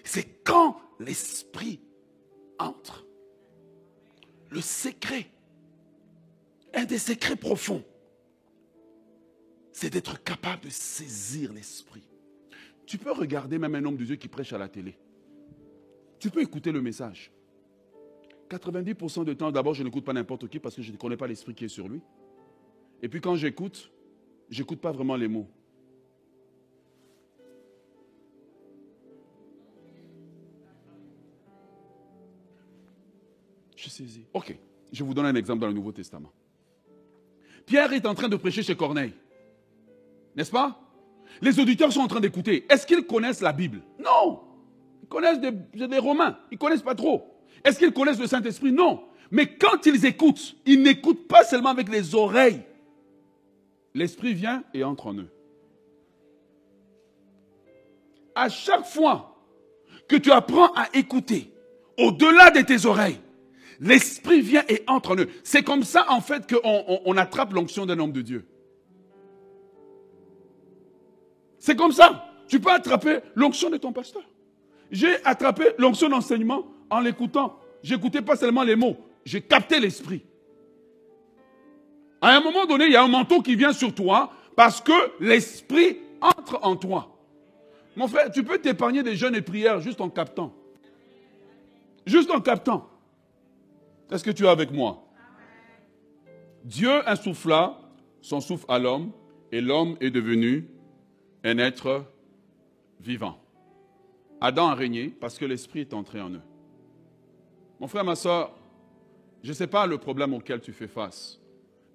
C'est quand l'Esprit entre. Le secret, un des secrets profonds, c'est d'être capable de saisir l'Esprit. Tu peux regarder même un homme de Dieu qui prêche à la télé. Tu peux écouter le message. 90% du temps, d'abord, je n'écoute pas n'importe qui parce que je ne connais pas l'esprit qui est sur lui. Et puis quand j'écoute, je n'écoute pas vraiment les mots. Je saisis. Ok, je vous donne un exemple dans le Nouveau Testament. Pierre est en train de prêcher chez Corneille. N'est-ce pas? Les auditeurs sont en train d'écouter. Est-ce qu'ils connaissent la Bible? Non. Ils connaissent des, Romains. Ils ne connaissent pas trop. Est-ce qu'ils connaissent le Saint-Esprit? Non. Mais quand ils écoutent, ils n'écoutent pas seulement avec les oreilles. L'Esprit vient et entre en eux. À chaque fois que tu apprends à écouter, au-delà de tes oreilles, L'Esprit vient et entre en eux. C'est comme ça, en fait, qu'on on, attrape l'onction d'un homme de Dieu. C'est comme ça. Tu peux attraper l'onction de ton pasteur. J'ai attrapé l'onction d'enseignement en l'écoutant. J'écoutais pas seulement les mots, j'ai capté l'esprit. À un moment donné, il y a un manteau qui vient sur toi parce que l'esprit entre en toi. Mon frère, tu peux t'épargner des jeûnes et prières juste en captant. Juste en captant. Est-ce que tu es avec moi? Dieu insouffla son souffle à l'homme et l'homme est devenu un être vivant. Adam a régné parce que l'Esprit est entré en eux. Mon frère, ma soeur, je ne sais pas le problème auquel tu fais face,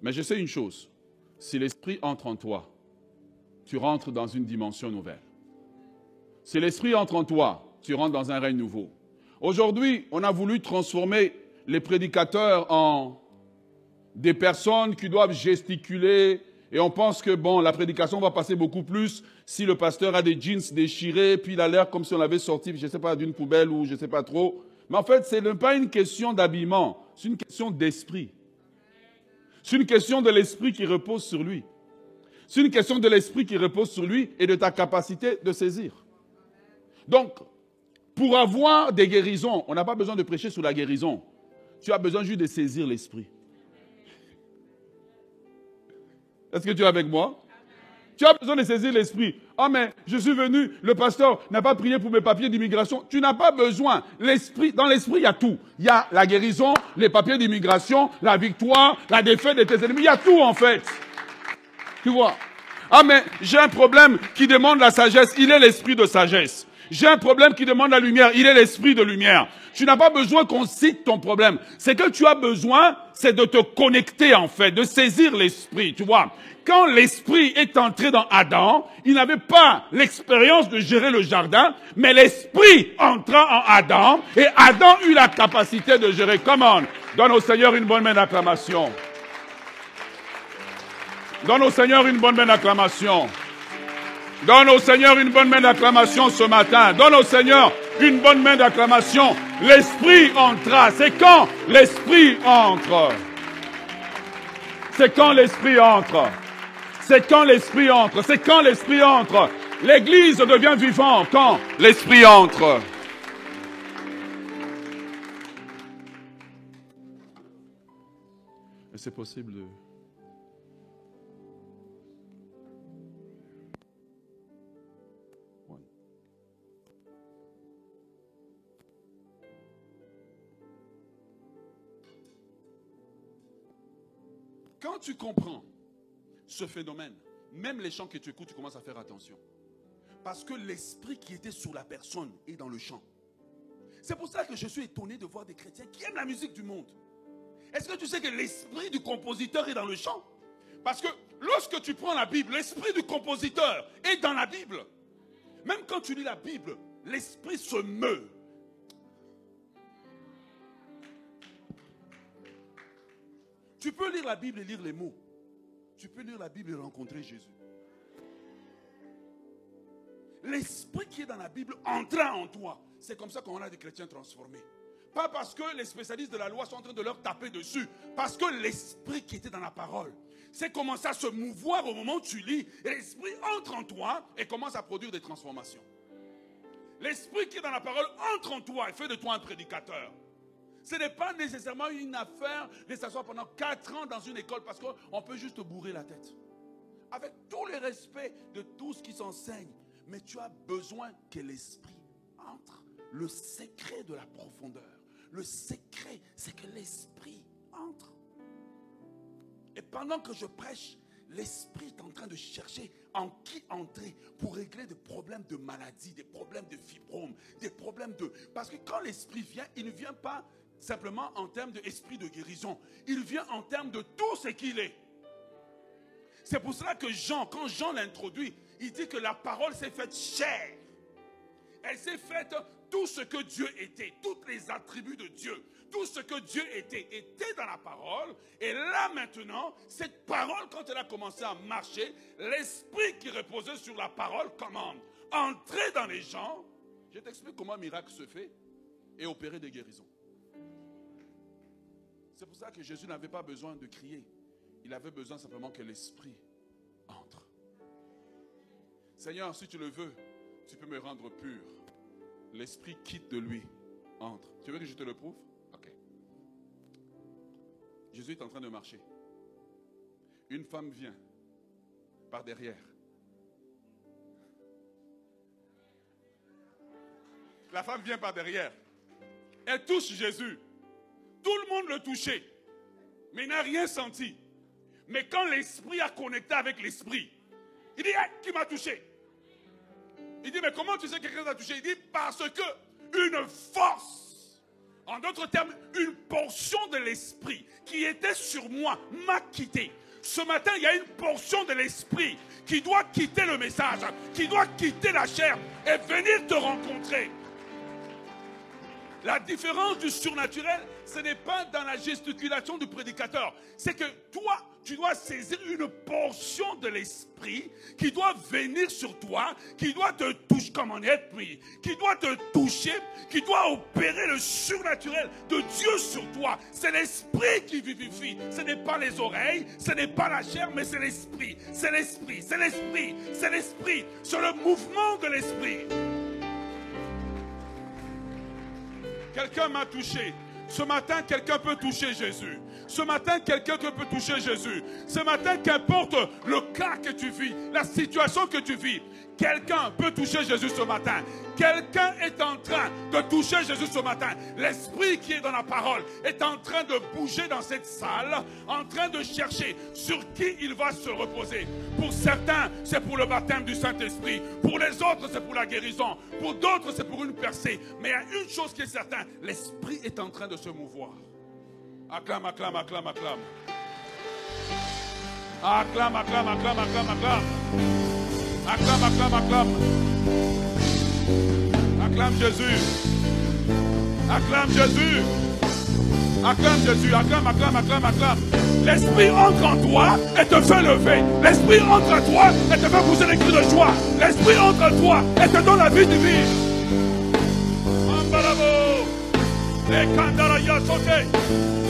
mais je sais une chose. Si l'Esprit entre en toi, tu rentres dans une dimension nouvelle. Si l'Esprit entre en toi, tu rentres dans un règne nouveau. Aujourd'hui, on a voulu transformer les prédicateurs en des personnes qui doivent gesticuler et on pense que bon, la prédication va passer beaucoup plus si le pasteur a des jeans déchirés, puis il a l'air comme si on l'avait sorti, je ne sais pas, d'une poubelle ou je ne sais pas trop. Mais en fait, ce n'est pas une question d'habillement, c'est une question d'esprit. C'est une question de l'esprit qui repose sur lui. C'est une question de l'esprit qui repose sur lui et de ta capacité de saisir. Donc, pour avoir des guérisons, on n'a pas besoin de prêcher sur la guérison. Tu as besoin juste de saisir l'esprit. Est-ce que tu es avec moi? Tu as besoin de saisir l'esprit. Ah mais je suis venu, le pasteur n'a pas prié pour mes papiers d'immigration. Tu n'as pas besoin. L'esprit, dans l'esprit, il y a tout. Il y a la guérison, les papiers d'immigration, la victoire, la défaite de tes ennemis. Il y a tout en fait. Tu vois? Ah mais j'ai un problème qui demande la sagesse. Il est l'esprit de sagesse. J'ai un problème qui demande la lumière. Il est l'esprit de lumière. Tu n'as pas besoin qu'on cite ton problème. Ce que tu as besoin, c'est de te connecter en fait, de saisir l'esprit. Tu vois, quand l'esprit est entré dans Adam, il n'avait pas l'expérience de gérer le jardin, mais l'esprit entra en Adam et Adam eut la capacité de gérer. Comment Donne au Seigneur une bonne main d'acclamation. Donne au Seigneur une bonne main d'acclamation. Donne au Seigneur une bonne main d'acclamation ce matin. Donne au Seigneur une bonne main d'acclamation. L'Esprit entra. C'est quand l'Esprit entre? C'est quand l'Esprit entre? C'est quand l'Esprit entre? C'est quand l'Esprit entre? L'Église devient vivante quand l'Esprit entre. C'est possible. Quand tu comprends ce phénomène, même les chants que tu écoutes, tu commences à faire attention. Parce que l'esprit qui était sur la personne est dans le chant. C'est pour ça que je suis étonné de voir des chrétiens qui aiment la musique du monde. Est-ce que tu sais que l'esprit du compositeur est dans le chant? Parce que lorsque tu prends la Bible, l'esprit du compositeur est dans la Bible. Même quand tu lis la Bible, l'esprit se meut. Tu peux lire la Bible et lire les mots. Tu peux lire la Bible et rencontrer Jésus. L'esprit qui est dans la Bible entra en toi. C'est comme ça qu'on a des chrétiens transformés. Pas parce que les spécialistes de la loi sont en train de leur taper dessus. Parce que l'esprit qui était dans la parole, c'est commencé à se mouvoir au moment où tu lis. L'esprit entre en toi et commence à produire des transformations. L'esprit qui est dans la parole entre en toi et fait de toi un prédicateur. Ce n'est pas nécessairement une affaire de s'asseoir pendant quatre ans dans une école parce qu'on peut juste bourrer la tête. Avec tout le respect de tout ce qui s'enseigne, mais tu as besoin que l'esprit entre. Le secret de la profondeur, le secret, c'est que l'esprit entre. Et pendant que je prêche, l'esprit est en train de chercher en qui entrer pour régler des problèmes de maladie, des problèmes de fibrome, des problèmes de... Parce que quand l'esprit vient, il ne vient pas simplement en termes d'esprit de guérison. Il vient en termes de tout ce qu'il est. C'est pour cela que Jean, quand Jean l'introduit, il dit que la parole s'est faite chair. Elle s'est faite tout ce que Dieu était, tous les attributs de Dieu, tout ce que Dieu était, était dans la parole. Et là maintenant, cette parole, quand elle a commencé à marcher, l'esprit qui reposait sur la parole commande. Entrer dans les gens. Je t'explique comment un miracle se fait et opérer des guérisons. C'est pour ça que Jésus n'avait pas besoin de crier. Il avait besoin simplement que l'Esprit entre. Seigneur, si tu le veux, tu peux me rendre pur. L'Esprit quitte de lui, entre. Tu veux que je te le prouve? Ok. Jésus est en train de marcher. Une femme vient par derrière. La femme vient par derrière. Elle touche Jésus. Tout le monde le touchait, mais il n'a rien senti. Mais quand l'esprit a connecté avec l'esprit, il dit, qui m'a touché? Il dit, mais comment tu sais que quelqu'un t'a touché? Il dit, parce que une force, en d'autres termes, une portion de l'esprit qui était sur moi m'a quitté. Ce matin, il y a une portion de l'esprit qui doit quitter le message, qui doit quitter la chair et venir te rencontrer. La différence du surnaturel, ce n'est pas dans la gesticulation du prédicateur. C'est que toi, tu dois saisir une portion de l'esprit qui doit venir sur toi, qui doit te toucher comme un esprit, qui doit te toucher, qui doit opérer le surnaturel de Dieu sur toi. C'est l'esprit qui vivifie. Ce n'est pas les oreilles, ce n'est pas la chair, mais c'est l'esprit. C'est l'esprit, c'est l'esprit, c'est l'esprit. C'est le mouvement de l'esprit. Quelqu'un m'a touché. Ce matin, quelqu'un peut toucher Jésus. Ce matin, quelqu'un peut toucher Jésus. Ce matin, qu'importe le cas que tu vis, la situation que tu vis, quelqu'un peut toucher Jésus ce matin. Quelqu'un est en train de toucher Jésus ce matin. L'esprit qui est dans la parole est en train de bouger dans cette salle, en train de chercher sur qui il va se reposer. Pour certains, c'est pour le baptême du Saint-Esprit. Pour les autres, c'est pour la guérison. Pour d'autres, c'est pour une percée. Mais il y a une chose qui est certaine, l'esprit est en train de se mouvoir. Acclame, acclame, acclame, acclame. Acclame, acclame, acclame, acclame, acclame. Acclame, acclame, acclame. Acclame Jésus. Acclame Jésus. Acclame Jésus, acclame, acclame, acclame, acclame. L'Esprit entre en toi et te fait lever. L'Esprit entre en toi et te fait pousser les cris de joie. L'Esprit entre en toi et te donne la vie divine.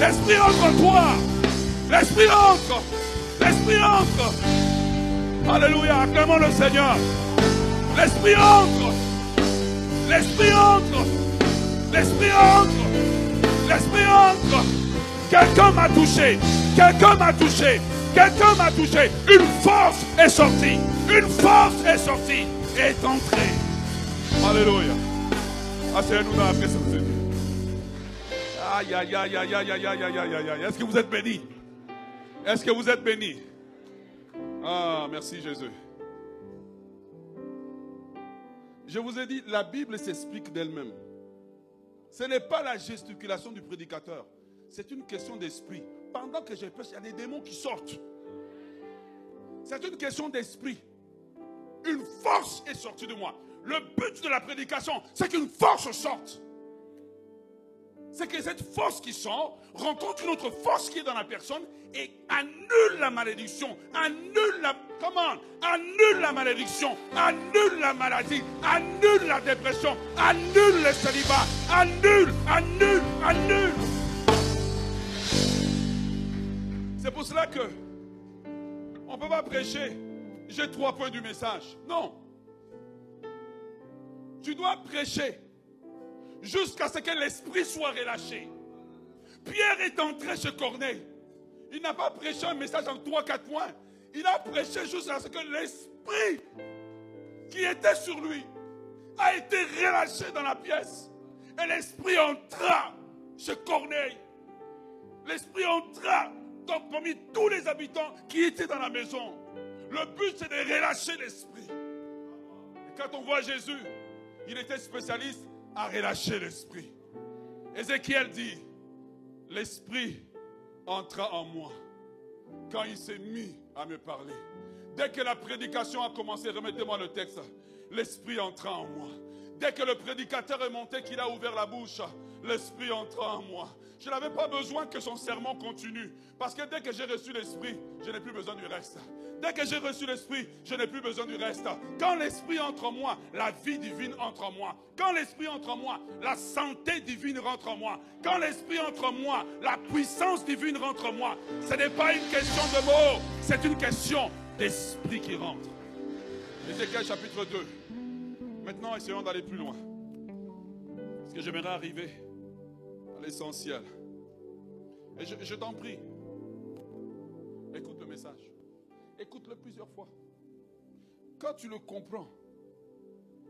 L'Esprit entre en toi. L'Esprit entre. L'Esprit entre. Alléluia, acclamons le Seigneur. L'Esprit entre. L'Esprit entre. L'Esprit entre. L'Esprit entre. Quelqu'un m'a touché. Quelqu'un m'a touché. Quelqu'un m'a touché. Une force est sortie. Une force est sortie. Est entrée. Alléluia. Asseyez-nous dans la présence de Dieu. Aïe, aïe, aïe, aïe, aïe, aïe, aïe, aïe, aïe, aïe. Est-ce que vous êtes bénis? Est-ce que vous êtes bénis? Ah, merci Jésus. Je vous ai dit, la Bible s'explique d'elle-même. Ce n'est pas la gesticulation du prédicateur. C'est une question d'esprit. Pendant que je prêche, il y a des démons qui sortent. C'est une question d'esprit. Une force est sortie de moi. Le but de la prédication, c'est qu'une force sorte c'est que cette force qui sort rencontre une autre force qui est dans la personne et annule la malédiction, annule la comment Annule la malédiction, annule la maladie, annule la dépression, annule le célibat, annule, annule, annule. C'est pour cela que on ne peut pas prêcher. J'ai trois points du message. Non. Tu dois prêcher jusqu'à ce que l'esprit soit relâché. Pierre est entré chez Corneille. Il n'a pas prêché un message en trois, quatre points. Il a prêché jusqu'à ce que l'esprit qui était sur lui a été relâché dans la pièce. Et l'esprit entra chez Corneille. L'esprit entra parmi tous les habitants qui étaient dans la maison. Le but, c'est de relâcher l'esprit. Quand on voit Jésus, il était spécialiste à relâcher l'esprit. Ézéchiel dit, l'esprit entra en moi quand il s'est mis à me parler. Dès que la prédication a commencé, remettez-moi le texte, l'esprit entra en moi. Dès que le prédicateur est monté, qu'il a ouvert la bouche, l'esprit entra en moi. Je n'avais pas besoin que son serment continue. Parce que dès que j'ai reçu l'esprit, je n'ai plus besoin du reste. Dès que j'ai reçu l'Esprit, je n'ai plus besoin du reste. Quand l'Esprit entre en moi, la vie divine entre en moi. Quand l'Esprit entre en moi, la santé divine rentre en moi. Quand l'Esprit entre en moi, la puissance divine rentre en moi. Ce n'est pas une question de mots, c'est une question d'Esprit qui rentre. Ézéchiel chapitre 2. Maintenant, essayons d'aller plus loin. Parce que j'aimerais arriver l'essentiel. Et je, t'en prie, écoute le message. Écoute-le plusieurs fois. Quand tu le comprends,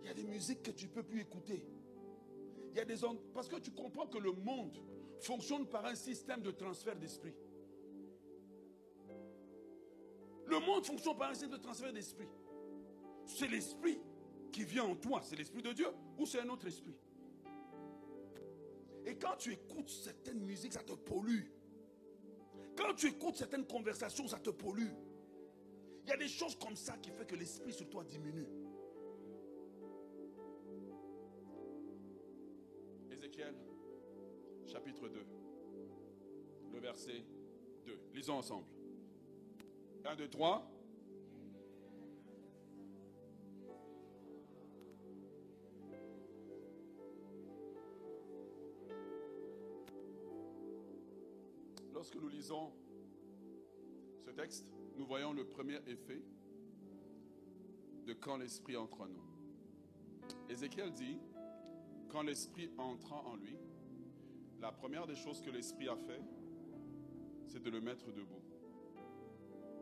il y a des musiques que tu ne peux plus écouter. Il y a des parce que tu comprends que le monde fonctionne par un système de transfert d'esprit. Le monde fonctionne par un système de transfert d'esprit. C'est l'esprit qui vient en toi, c'est l'esprit de Dieu ou c'est un autre esprit? Et quand tu écoutes certaines musiques, ça te pollue. Quand tu écoutes certaines conversations, ça te pollue. Il y a des choses comme ça qui font que l'esprit sur toi diminue. Ézéchiel, chapitre 2, le verset 2. Lisons ensemble. 1, 2, 3. Lorsque nous lisons ce texte, nous voyons le premier effet de quand l'Esprit entre en nous. Ézéchiel dit, quand l'Esprit entra en lui, la première des choses que l'Esprit a fait, c'est de le mettre debout.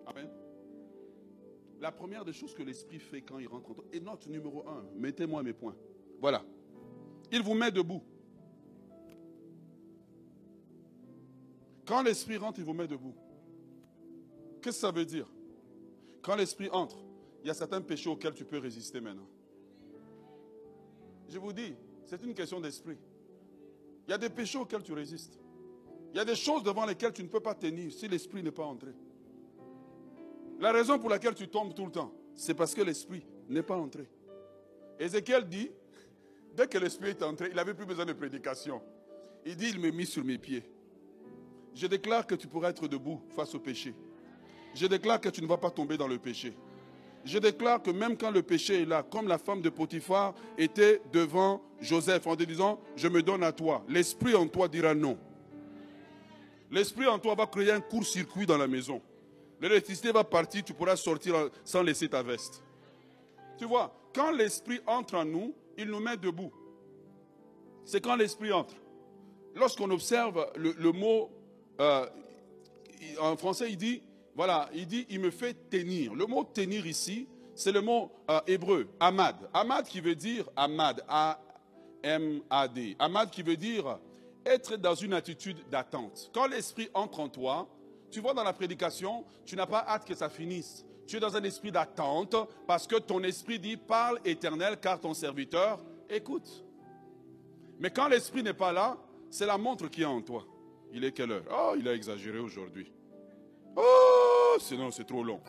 Amen. La première des choses que l'Esprit fait quand il rentre en toi, et note numéro un, mettez-moi mes points. Voilà. Il vous met debout. Quand l'Esprit rentre, il vous met debout. Qu'est-ce que ça veut dire? Quand l'esprit entre, il y a certains péchés auxquels tu peux résister maintenant. Je vous dis, c'est une question d'esprit. Il y a des péchés auxquels tu résistes. Il y a des choses devant lesquelles tu ne peux pas tenir si l'esprit n'est pas entré. La raison pour laquelle tu tombes tout le temps, c'est parce que l'esprit n'est pas entré. Ézéchiel dit, dès que l'esprit est entré, il n'avait plus besoin de prédication. Il dit, il me mit sur mes pieds. Je déclare que tu pourras être debout face au péché. Je déclare que tu ne vas pas tomber dans le péché. Je déclare que même quand le péché est là, comme la femme de Potiphar était devant Joseph en disant, je me donne à toi, l'esprit en toi dira non. L'esprit en toi va créer un court-circuit dans la maison. L'électricité va partir, tu pourras sortir sans laisser ta veste. Tu vois, quand l'esprit entre en nous, il nous met debout. C'est quand l'esprit entre. Lorsqu'on observe le, mot, euh, en français, il dit, voilà, il dit, il me fait tenir. Le mot tenir ici, c'est le mot euh, hébreu, amad. Amad qui veut dire, amad, A-M-A-D. Amad qui veut dire être dans une attitude d'attente. Quand l'esprit entre en toi, tu vois dans la prédication, tu n'as pas hâte que ça finisse. Tu es dans un esprit d'attente parce que ton esprit dit parle éternel car ton serviteur écoute. Mais quand l'esprit n'est pas là, c'est la montre qui est en toi. Il est quelle heure? Oh, il a exagéré aujourd'hui. Oh, sinon c'est trop long.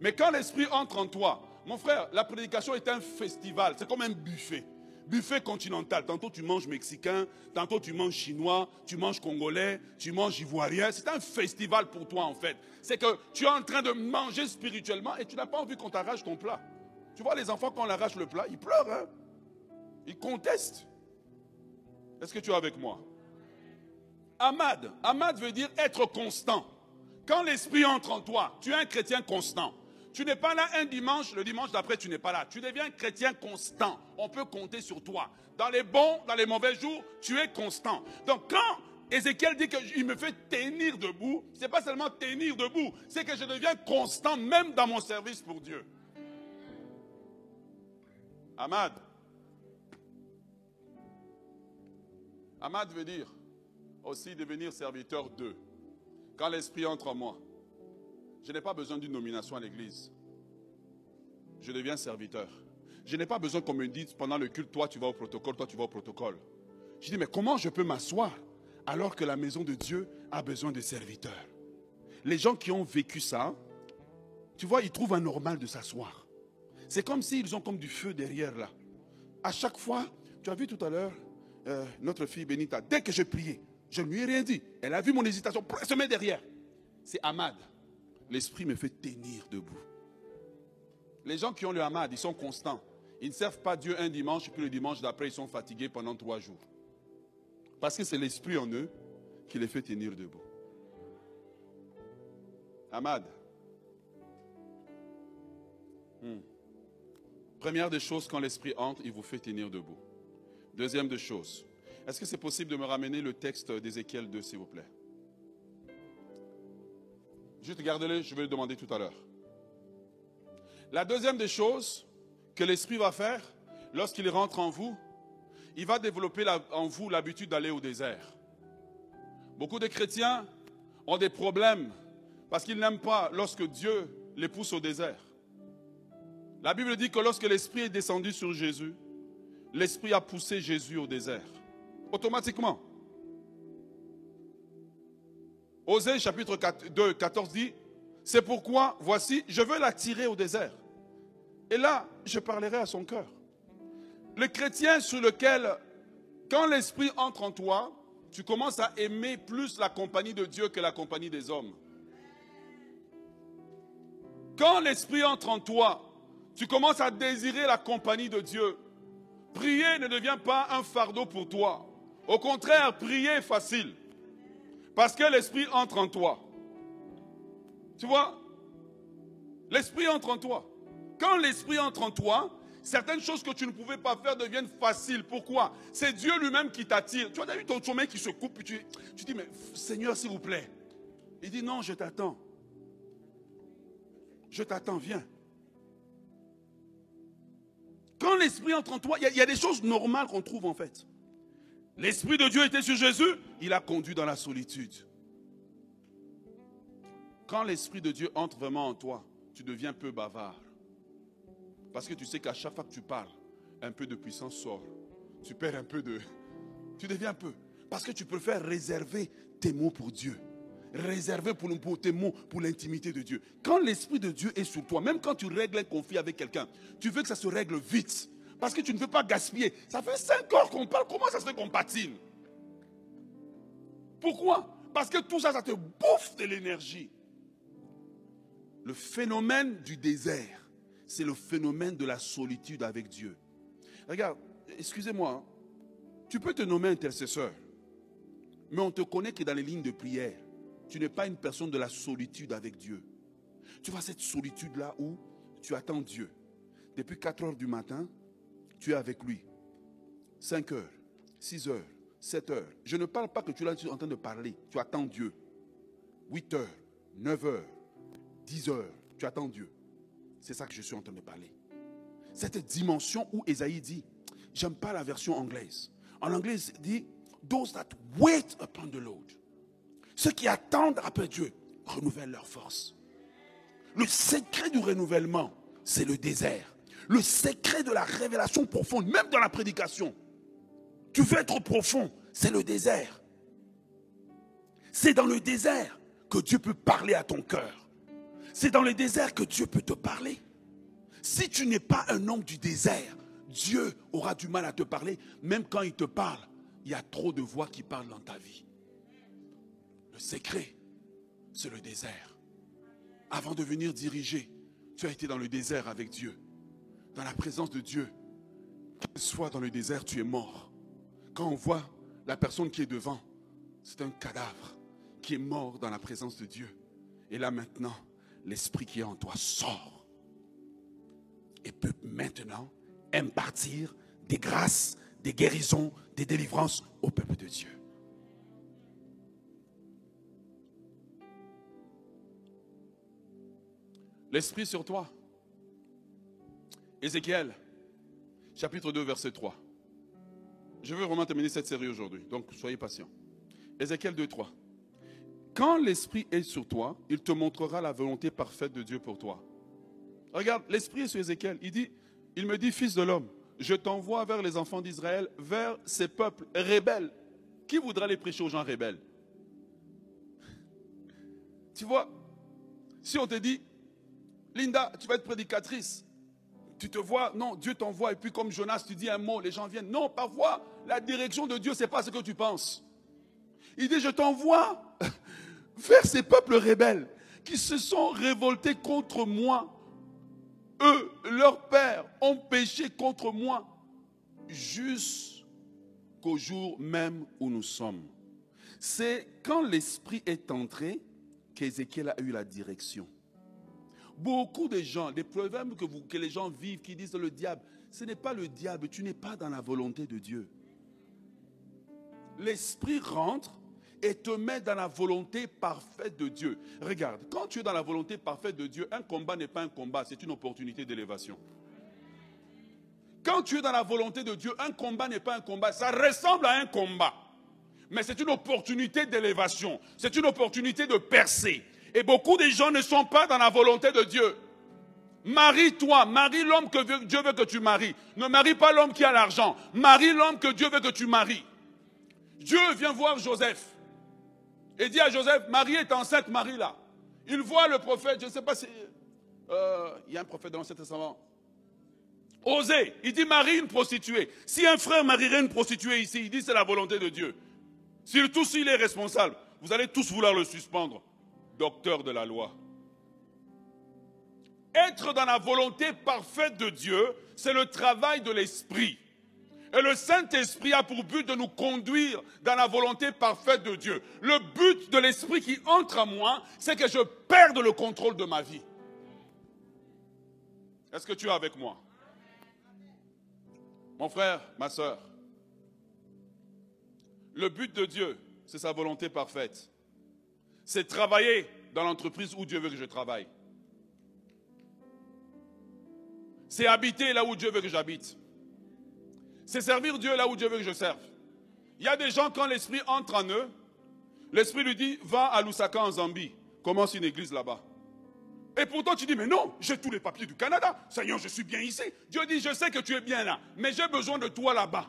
Mais quand l'esprit entre en toi, mon frère, la prédication est un festival, c'est comme un buffet. Buffet continental. Tantôt tu manges mexicain, tantôt tu manges chinois, tu manges congolais, tu manges ivoirien. C'est un festival pour toi en fait. C'est que tu es en train de manger spirituellement et tu n'as pas envie qu'on t'arrache ton plat. Tu vois les enfants quand on arrache le plat, ils pleurent. Hein? Ils contestent. Est-ce que tu es avec moi? Ahmad. Ahmad veut dire être constant. Quand l'esprit entre en toi, tu es un chrétien constant. Tu n'es pas là un dimanche, le dimanche d'après, tu n'es pas là. Tu deviens chrétien constant. On peut compter sur toi. Dans les bons, dans les mauvais jours, tu es constant. Donc quand Ézéchiel dit qu'il me fait tenir debout, ce n'est pas seulement tenir debout, c'est que je deviens constant même dans mon service pour Dieu. Ahmad. Ahmad veut dire aussi devenir serviteur d'eux. Quand l'Esprit entre en moi, je n'ai pas besoin d'une nomination à l'église. Je deviens serviteur. Je n'ai pas besoin qu'on me dise pendant le culte, toi tu vas au protocole, toi tu vas au protocole. Je dis, mais comment je peux m'asseoir alors que la maison de Dieu a besoin de serviteurs? Les gens qui ont vécu ça, tu vois, ils trouvent anormal de s'asseoir. C'est comme s'ils ont comme du feu derrière là. À chaque fois, tu as vu tout à l'heure, euh, notre fille Benita, dès que je priais, je ne lui ai rien dit. Elle a vu mon hésitation, elle se met derrière. C'est Ahmad l'esprit me fait tenir debout. Les gens qui ont le hamad, ils sont constants. Ils ne servent pas Dieu un dimanche, puis le dimanche d'après, ils sont fatigués pendant trois jours. Parce que c'est l'esprit en eux qui les fait tenir debout. Hamad. Hmm. Première des choses, quand l'esprit entre, il vous fait tenir debout. Deuxième des choses, est-ce que c'est possible de me ramener le texte d'Ézéchiel 2, s'il vous plaît? Juste gardez-le, je vais le demander tout à l'heure. La deuxième des choses que l'Esprit va faire lorsqu'il rentre en vous, il va développer en vous l'habitude d'aller au désert. Beaucoup de chrétiens ont des problèmes parce qu'ils n'aiment pas lorsque Dieu les pousse au désert. La Bible dit que lorsque l'Esprit est descendu sur Jésus, l'Esprit a poussé Jésus au désert. Automatiquement. Osée chapitre 2, 14 dit, c'est pourquoi, voici, je veux l'attirer au désert. Et là, je parlerai à son cœur. Le chrétien sur lequel, quand l'Esprit entre en toi, tu commences à aimer plus la compagnie de Dieu que la compagnie des hommes. Quand l'Esprit entre en toi, tu commences à désirer la compagnie de Dieu. Prier ne devient pas un fardeau pour toi. Au contraire, prier facile. Parce que l'Esprit entre en toi. Tu vois? L'Esprit entre en toi. Quand l'Esprit entre en toi, certaines choses que tu ne pouvais pas faire deviennent faciles. Pourquoi? C'est Dieu lui-même qui t'attire. Tu as vu ton chemin qui se coupe, tu, tu dis, mais Seigneur, s'il vous plaît. Il dit, non, je t'attends. Je t'attends, viens. Quand l'Esprit entre en toi, il y, a des choses normales qu'on trouve en fait. L'Esprit de Dieu était sur Jésus, il a conduit dans la solitude. Quand l'Esprit de Dieu entre vraiment en toi, tu deviens peu bavard. Parce que tu sais qu'à chaque fois que tu parles, un peu de puissance sort. Tu perds un peu de... Tu deviens peu. Parce que tu préfères réserver tes mots pour Dieu. Réserver pour, pour tes mots pour l'intimité de Dieu. Quand l'Esprit de Dieu est sur toi, même quand tu règles un conflit avec quelqu'un, tu veux que ça se règle vite. Parce que tu ne veux pas gaspiller. Ça fait cinq heures qu'on parle. Comment ça se fait qu'on patine? Pourquoi? Parce que tout ça, ça te bouffe de l'énergie. Le phénomène du désert, c'est le phénomène de la solitude avec Dieu. Regarde, excusez-moi, hein. tu peux te nommer intercesseur, mais on te connaît que dans les lignes de prière. Tu n'es pas une personne de la solitude avec Dieu. Tu vois cette solitude-là où tu attends Dieu. Depuis 4 heures du matin, tu es avec lui. 5 heures, 6 heures, 7 heures. Je ne parle pas que tu es en train de parler. Tu attends Dieu. 8 heures, 9 heures, 10 heures. Tu attends Dieu. C'est ça que je suis en train de parler. Cette dimension où Esaïe dit, j'aime pas la version anglaise. En anglais, il dit, those that wait upon the Lord. Ceux qui attendent après Dieu renouvellent leur force. Le secret du renouvellement, c'est le désert. Le secret de la révélation profonde, même dans la prédication. Tu veux être profond, c'est le désert. C'est dans le désert que Dieu peut parler à ton cœur. C'est dans le désert que Dieu peut te parler. Si tu n'es pas un homme du désert, Dieu aura du mal à te parler, même quand il te parle. Il y a trop de voix qui parlent dans ta vie. Le secret, c'est le désert. Avant de venir diriger, tu as été dans le désert avec Dieu. Dans la présence de Dieu. Soit dans le désert, tu es mort. Quand on voit la personne qui est devant, c'est un cadavre qui est mort dans la présence de Dieu. Et là maintenant, l'esprit qui est en toi sort et peut maintenant impartir des grâces, des guérisons, des délivrances au peuple de Dieu. L'Esprit sur toi. Ézéchiel, chapitre 2, verset 3. Je veux vraiment terminer cette série aujourd'hui, donc soyez patients. Ézéchiel 2, 3. Quand l'Esprit est sur toi, il te montrera la volonté parfaite de Dieu pour toi. Regarde, l'Esprit est sur Ézéchiel. Il dit, il me dit, fils de l'homme, je t'envoie vers les enfants d'Israël, vers ces peuples rebelles. Qui voudra les prêcher aux gens rebelles? Tu vois, si on te dit, Linda, tu vas être prédicatrice. Tu te vois, non, Dieu t'envoie, et puis comme Jonas, tu dis un mot, les gens viennent. Non, parfois, la direction de Dieu, ce n'est pas ce que tu penses. Il dit, je t'envoie vers ces peuples rebelles qui se sont révoltés contre moi. Eux, leurs pères, ont péché contre moi jusqu'au jour même où nous sommes. C'est quand l'Esprit est entré qu'Ézéchiel a eu la direction. Beaucoup de gens, les problèmes que les gens vivent, qui disent le diable, ce n'est pas le diable, tu n'es pas dans la volonté de Dieu. L'esprit rentre et te met dans la volonté parfaite de Dieu. Regarde, quand tu es dans la volonté parfaite de Dieu, un combat n'est pas un combat, c'est une opportunité d'élévation. Quand tu es dans la volonté de Dieu, un combat n'est pas un combat, ça ressemble à un combat. Mais c'est une opportunité d'élévation, c'est une opportunité de percer, et beaucoup de gens ne sont pas dans la volonté de Dieu. Marie-toi, marie l'homme que Dieu veut que tu maries. Ne marie pas l'homme qui a l'argent. Marie l'homme que Dieu veut que tu maries. Dieu vient voir Joseph et dit à Joseph, Marie est enceinte, Marie-là. Il voit le prophète, je ne sais pas si... Euh, il y a un prophète dans l'Ancien Testament. Osez, il dit Marie une prostituée. Si un frère marierait une prostituée ici, il dit c'est la volonté de Dieu. Surtout s'il est responsable, vous allez tous vouloir le suspendre docteur de la loi. Être dans la volonté parfaite de Dieu, c'est le travail de l'Esprit. Et le Saint-Esprit a pour but de nous conduire dans la volonté parfaite de Dieu. Le but de l'Esprit qui entre en moi, c'est que je perde le contrôle de ma vie. Est-ce que tu es avec moi? Mon frère, ma soeur, le but de Dieu, c'est sa volonté parfaite c'est travailler dans l'entreprise où Dieu veut que je travaille. C'est habiter là où Dieu veut que j'habite. C'est servir Dieu là où Dieu veut que je serve. Il y a des gens, quand l'Esprit entre en eux, l'Esprit lui dit, va à Lusaka en Zambie, commence une église là-bas. Et pourtant tu dis, mais non, j'ai tous les papiers du Canada. Seigneur, je suis bien ici. Dieu dit, je sais que tu es bien là, mais j'ai besoin de toi là-bas.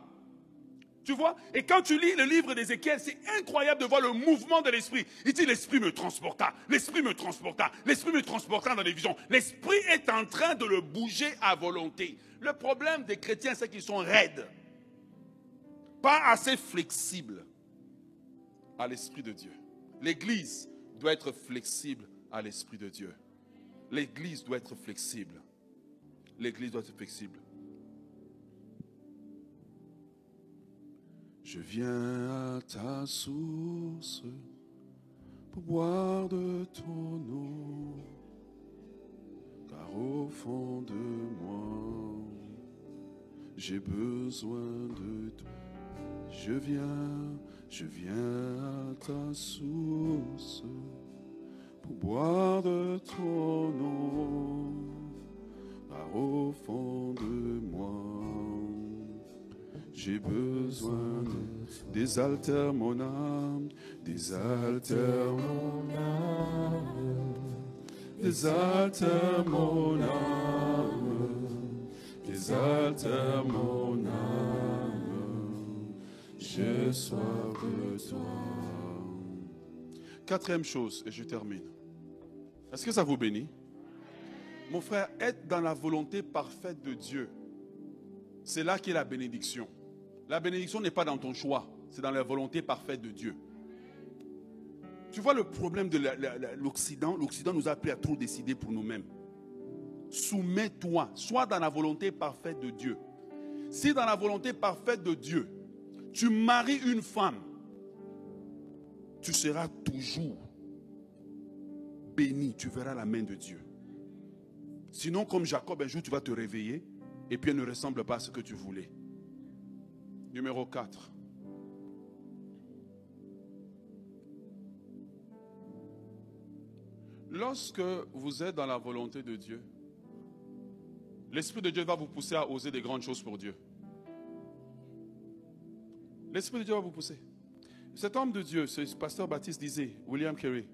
Tu vois Et quand tu lis le livre d'Ézéchiel, c'est incroyable de voir le mouvement de l'esprit. Il dit l'esprit me transporta, l'esprit me transporta, l'esprit me transporta dans les visions. L'esprit est en train de le bouger à volonté. Le problème des chrétiens, c'est qu'ils sont raides, pas assez flexibles à l'esprit de Dieu. L'Église doit être flexible à l'Esprit de Dieu. L'Église doit être flexible. L'Église doit être flexible. Je viens à ta source pour boire de ton eau, car au fond de moi, j'ai besoin de toi. Je viens, je viens à ta source pour boire de ton eau, car au fond de moi, j'ai besoin de désaltère mon âme, désaltère mon âme, désaltère mon âme, désaltère mon âme, j'ai soif de. Quatrième chose, et je termine. Est-ce que ça vous bénit? Mon frère, être dans la volonté parfaite de Dieu, c'est là qu'est la bénédiction. La bénédiction n'est pas dans ton choix, c'est dans la volonté parfaite de Dieu. Tu vois le problème de l'Occident? L'Occident nous a appris à trop décider pour nous-mêmes. Soumets-toi, sois dans la volonté parfaite de Dieu. Si dans la volonté parfaite de Dieu, tu maries une femme, tu seras toujours béni, tu verras la main de Dieu. Sinon, comme Jacob, un jour tu vas te réveiller et puis elle ne ressemble pas à ce que tu voulais. Numéro 4. Lorsque vous êtes dans la volonté de Dieu, l'Esprit de Dieu va vous pousser à oser des grandes choses pour Dieu. L'Esprit de Dieu va vous pousser. Cet homme de Dieu, ce pasteur Baptiste disait, William Carey,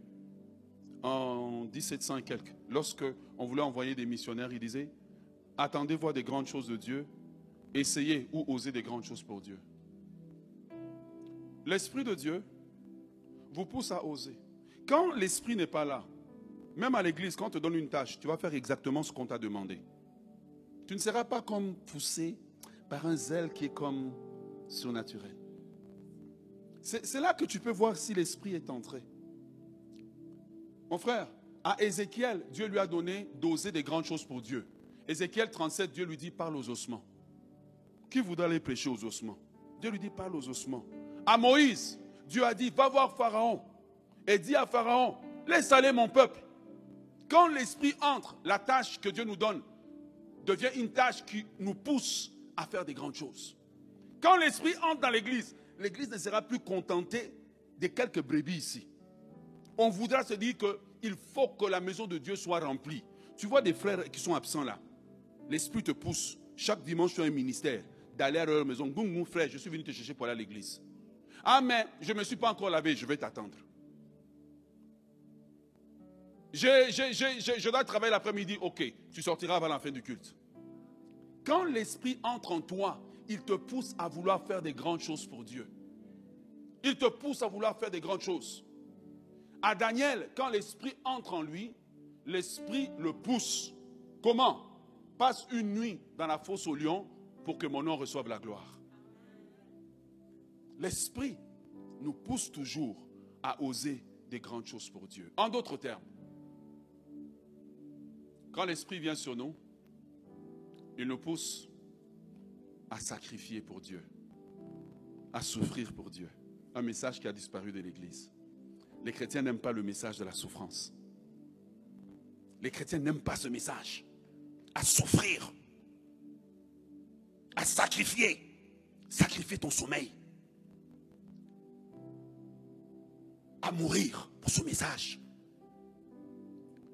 en 1700 et quelques, lorsque on voulait envoyer des missionnaires, il disait Attendez voir des grandes choses de Dieu, essayez ou osez des grandes choses pour Dieu. L'Esprit de Dieu vous pousse à oser. Quand l'Esprit n'est pas là, même à l'église, quand on te donne une tâche, tu vas faire exactement ce qu'on t'a demandé. Tu ne seras pas comme poussé par un zèle qui est comme surnaturel. C'est là que tu peux voir si l'Esprit est entré. Mon frère, à Ézéchiel, Dieu lui a donné d'oser des grandes choses pour Dieu. Ézéchiel 37, Dieu lui dit parle aux ossements. Qui voudra aller prêcher aux ossements? Dieu lui dit parle aux ossements. À Moïse, Dieu a dit va voir Pharaon et dis à Pharaon laisse aller mon peuple. Quand l'esprit entre, la tâche que Dieu nous donne devient une tâche qui nous pousse à faire des grandes choses. Quand l'esprit entre dans l'église, l'église ne sera plus contentée de quelques brebis ici on voudra se dire qu'il faut que la maison de Dieu soit remplie. Tu vois des frères qui sont absents là. L'esprit te pousse chaque dimanche sur un ministère d'aller à leur maison. Goum, frère, je suis venu te chercher pour aller à l'église. Ah, mais je ne me suis pas encore lavé, je vais t'attendre. Je, dois travailler l'après-midi, ok, tu sortiras avant la fin du culte. Quand l'esprit entre en toi, il te pousse à vouloir faire des grandes choses pour Dieu. Il te pousse à vouloir faire des grandes choses. À Daniel, quand l'esprit entre en lui, l'esprit le pousse. Comment? Passe une nuit dans la fosse au lion pour que mon nom reçoive la gloire. L'esprit nous pousse toujours à oser des grandes choses pour Dieu. En d'autres termes, quand l'esprit vient sur nous, il nous pousse à sacrifier pour Dieu, à souffrir pour Dieu. Un message qui a disparu de l'Église. Les chrétiens n'aiment pas le message de la souffrance. Les chrétiens n'aiment pas ce message. À souffrir. À sacrifier. Sacrifier ton sommeil. À mourir pour ce message.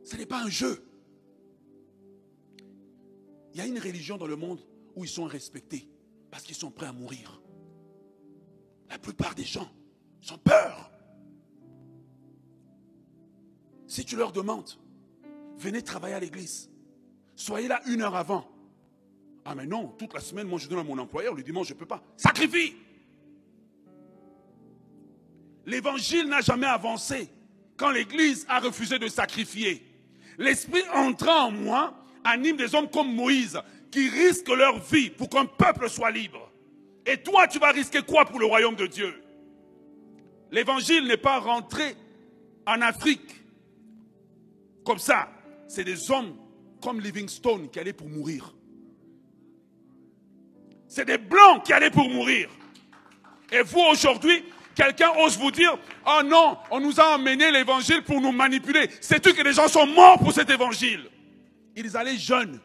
Ce n'est pas un jeu. Il y a une religion dans le monde où ils sont respectés parce qu'ils sont prêts à mourir. La plupart des gens ont peur si tu leur demandes, venez travailler à l'église, soyez là une heure avant. Ah mais non, toute la semaine, moi je donne à mon employeur, le dimanche je ne peux pas. Sacrifie L'évangile n'a jamais avancé quand l'église a refusé de sacrifier. L'esprit entrant en moi anime des hommes comme Moïse qui risquent leur vie pour qu'un peuple soit libre. Et toi, tu vas risquer quoi pour le royaume de Dieu? L'évangile n'est pas rentré en Afrique, comme ça, c'est des hommes comme Livingstone qui allaient pour mourir. C'est des blancs qui allaient pour mourir. Et vous, aujourd'hui, quelqu'un ose vous dire, oh non, on nous a emmené l'évangile pour nous manipuler. Tout que les gens sont morts pour cet évangile. Ils allaient jeunes.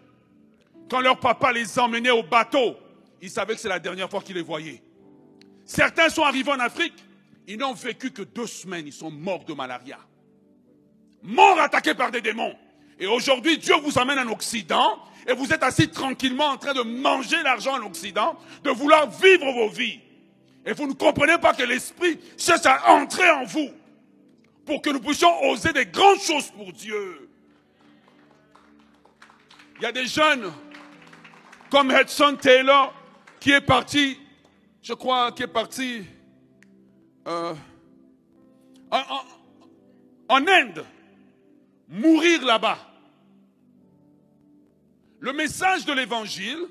Quand leur papa les emmenait au bateau, ils savaient que c'est la dernière fois qu'ils les voyaient. Certains sont arrivés en Afrique, ils n'ont vécu que deux semaines, ils sont morts de malaria. Morts attaqués par des démons. Et aujourd'hui, Dieu vous amène en Occident et vous êtes assis tranquillement en train de manger l'argent en Occident, de vouloir vivre vos vies. Et vous ne comprenez pas que l'Esprit cherche à entrer en vous pour que nous puissions oser des grandes choses pour Dieu. Il y a des jeunes comme Hudson Taylor qui est parti, je crois, qui est parti euh, en Inde, mourir là-bas. Le message de l'évangile,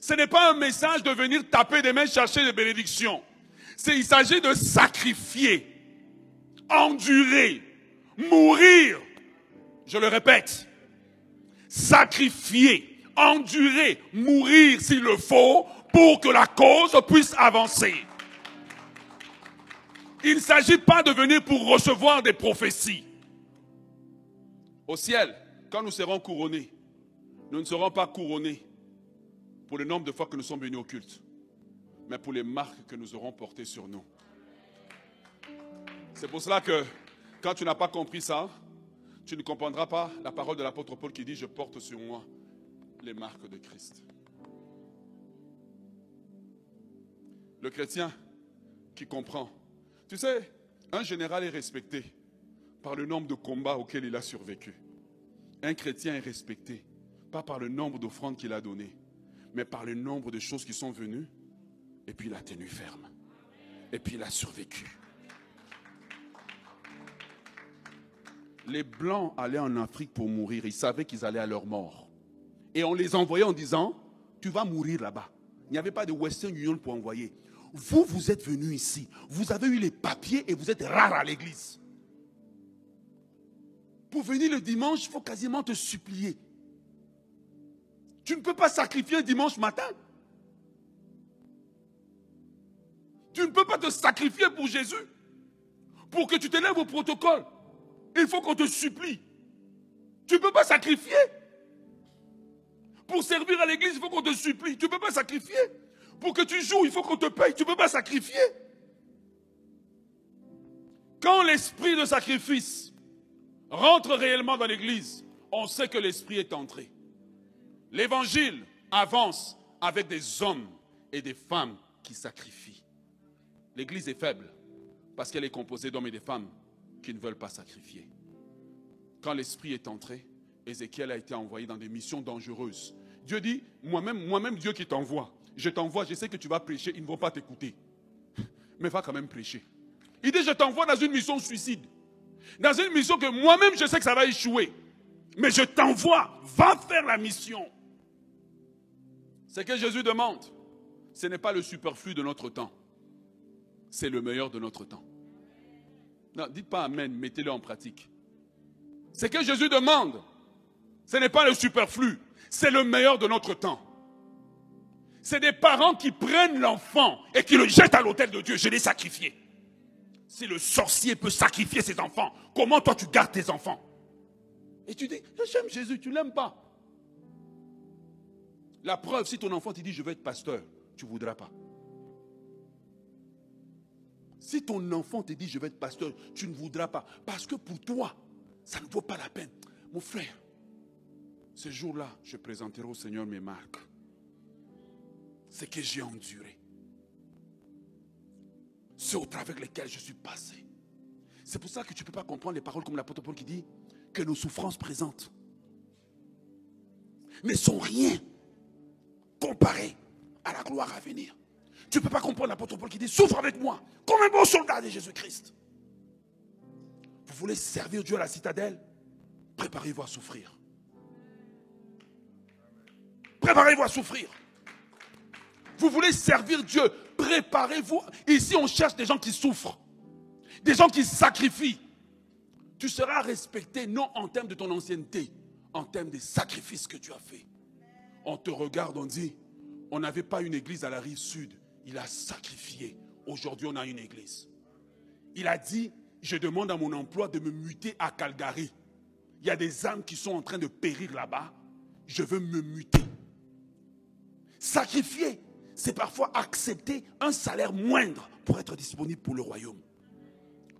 ce n'est pas un message de venir taper des mains chercher des bénédictions. il s'agit de sacrifier, endurer, mourir. Je le répète, sacrifier, endurer, mourir s'il le faut pour que la cause puisse avancer. Il ne s'agit pas de venir pour recevoir des prophéties. Au ciel, quand nous serons couronnés, nous ne serons pas couronnés pour le nombre de fois que nous sommes venus au culte, mais pour les marques que nous aurons portées sur nous. C'est pour cela que quand tu n'as pas compris ça, tu ne comprendras pas la parole de l'apôtre Paul qui dit, je porte sur moi les marques de Christ. Le chrétien qui comprend. Tu sais, un général est respecté par le nombre de combats auxquels il a survécu. Un chrétien est respecté pas par le nombre d'offrandes qu'il a données, mais par le nombre de choses qui sont venues. Et puis il a tenu ferme. Et puis il a survécu. Les Blancs allaient en Afrique pour mourir. Ils savaient qu'ils allaient à leur mort. Et on les envoyait en disant, tu vas mourir là-bas. Il n'y avait pas de Western Union pour envoyer. Vous, vous êtes venus ici. Vous avez eu les papiers et vous êtes rares à l'église. Pour venir le dimanche, il faut quasiment te supplier. Tu ne peux pas sacrifier dimanche matin. Tu ne peux pas te sacrifier pour Jésus. Pour que tu t'élèves au protocole. Il faut qu'on te supplie. Tu ne peux pas sacrifier. Pour servir à l'église, il faut qu'on te supplie. Tu ne peux pas sacrifier. Pour que tu joues, il faut qu'on te paye. Tu ne peux pas sacrifier. Quand l'esprit de sacrifice rentre réellement dans l'église, on sait que l'esprit est entré. L'évangile avance avec des hommes et des femmes qui sacrifient. L'église est faible parce qu'elle est composée d'hommes et de femmes qui ne veulent pas sacrifier. Quand l'Esprit est entré, Ézéchiel a été envoyé dans des missions dangereuses. Dieu dit, moi-même, moi-même Dieu qui t'envoie, je t'envoie, je sais que tu vas prêcher, ils ne vont pas t'écouter. Mais va quand même prêcher. Il dit, je t'envoie dans une mission suicide. Dans une mission que moi-même je sais que ça va échouer. Mais je t'envoie, va faire la mission. Ce que Jésus demande, ce n'est pas le superflu de notre temps, c'est le meilleur de notre temps. Non, dites pas Amen, mettez-le en pratique. Ce que Jésus demande, ce n'est pas le superflu, c'est le meilleur de notre temps. C'est des parents qui prennent l'enfant et qui le jettent à l'autel de Dieu. Je l'ai sacrifié. Si le sorcier peut sacrifier ses enfants, comment toi tu gardes tes enfants? Et tu dis, j'aime Jésus, tu ne l'aimes pas. La preuve, si ton enfant te dit je veux être pasteur, tu ne voudras pas. Si ton enfant te dit je veux être pasteur, tu ne voudras pas. Parce que pour toi, ça ne vaut pas la peine. Mon frère, ce jour-là, je présenterai au Seigneur mes marques. Ce que j'ai enduré. Ceux au travers lesquels je suis passé. C'est pour ça que tu ne peux pas comprendre les paroles comme l'apôtre Paul qui dit que nos souffrances présentes ne sont rien comparé à la gloire à venir. Tu ne peux pas comprendre l'apôtre Paul qui dit souffre avec moi comme un bon soldat de Jésus-Christ. Vous voulez servir Dieu à la citadelle? Préparez-vous à souffrir. Préparez-vous à souffrir. Vous voulez servir Dieu? Préparez-vous. Ici, on cherche des gens qui souffrent, des gens qui sacrifient. Tu seras respecté non en termes de ton ancienneté, en termes des sacrifices que tu as faits. On te regarde, on dit, on n'avait pas une église à la rive sud. Il a sacrifié. Aujourd'hui, on a une église. Il a dit, je demande à mon emploi de me muter à Calgary. Il y a des âmes qui sont en train de périr là-bas. Je veux me muter. Sacrifier, c'est parfois accepter un salaire moindre pour être disponible pour le royaume.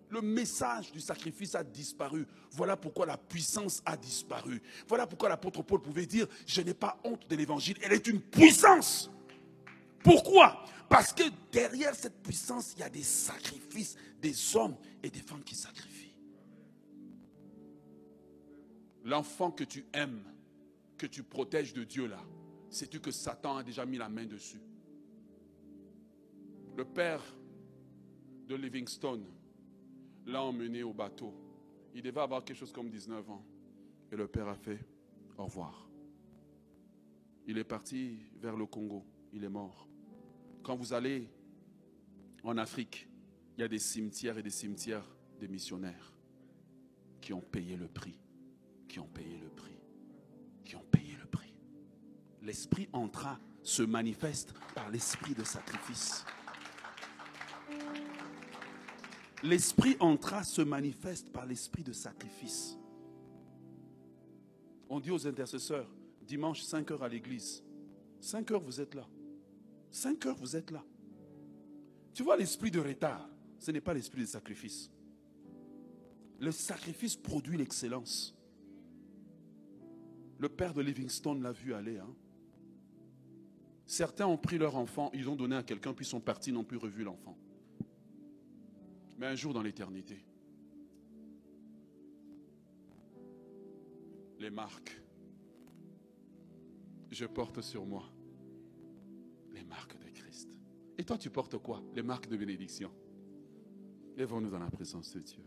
Le message du sacrifice a disparu. Voilà pourquoi la puissance a disparu. Voilà pourquoi l'apôtre Paul pouvait dire, je n'ai pas honte de l'évangile. Elle est une puissance. Pourquoi? Parce que derrière cette puissance, il y a des sacrifices, des hommes et des femmes qui sacrifient. L'enfant que tu aimes, que tu protèges de Dieu là, sais-tu que Satan a déjà mis la main dessus? Le père de Livingstone l'a emmené au bateau. Il devait avoir quelque chose comme 19 ans. Et le père a fait au revoir. Il est parti vers le Congo. Il est mort. Quand vous allez en Afrique, il y a des cimetières et des cimetières des missionnaires qui ont payé le prix. Qui ont payé le prix. Qui ont payé le prix. L'esprit entra se manifeste par l'esprit de sacrifice. L'esprit entra se manifeste par l'esprit de sacrifice. On dit aux intercesseurs, dimanche 5 heures à l'église. 5 heures, vous êtes là. 5 heures, vous êtes là. Tu vois l'esprit de retard, ce n'est pas l'esprit de sacrifice. Le sacrifice produit l'excellence. Le père de Livingstone l'a vu aller. Hein. Certains ont pris leur enfant, ils ont donné à quelqu'un, puis sont partis, n'ont plus revu l'enfant mais un jour dans l'éternité. Les marques, je porte sur moi les marques de Christ. Et toi, tu portes quoi? Les marques de bénédiction. Lèvons-nous dans la présence de Dieu.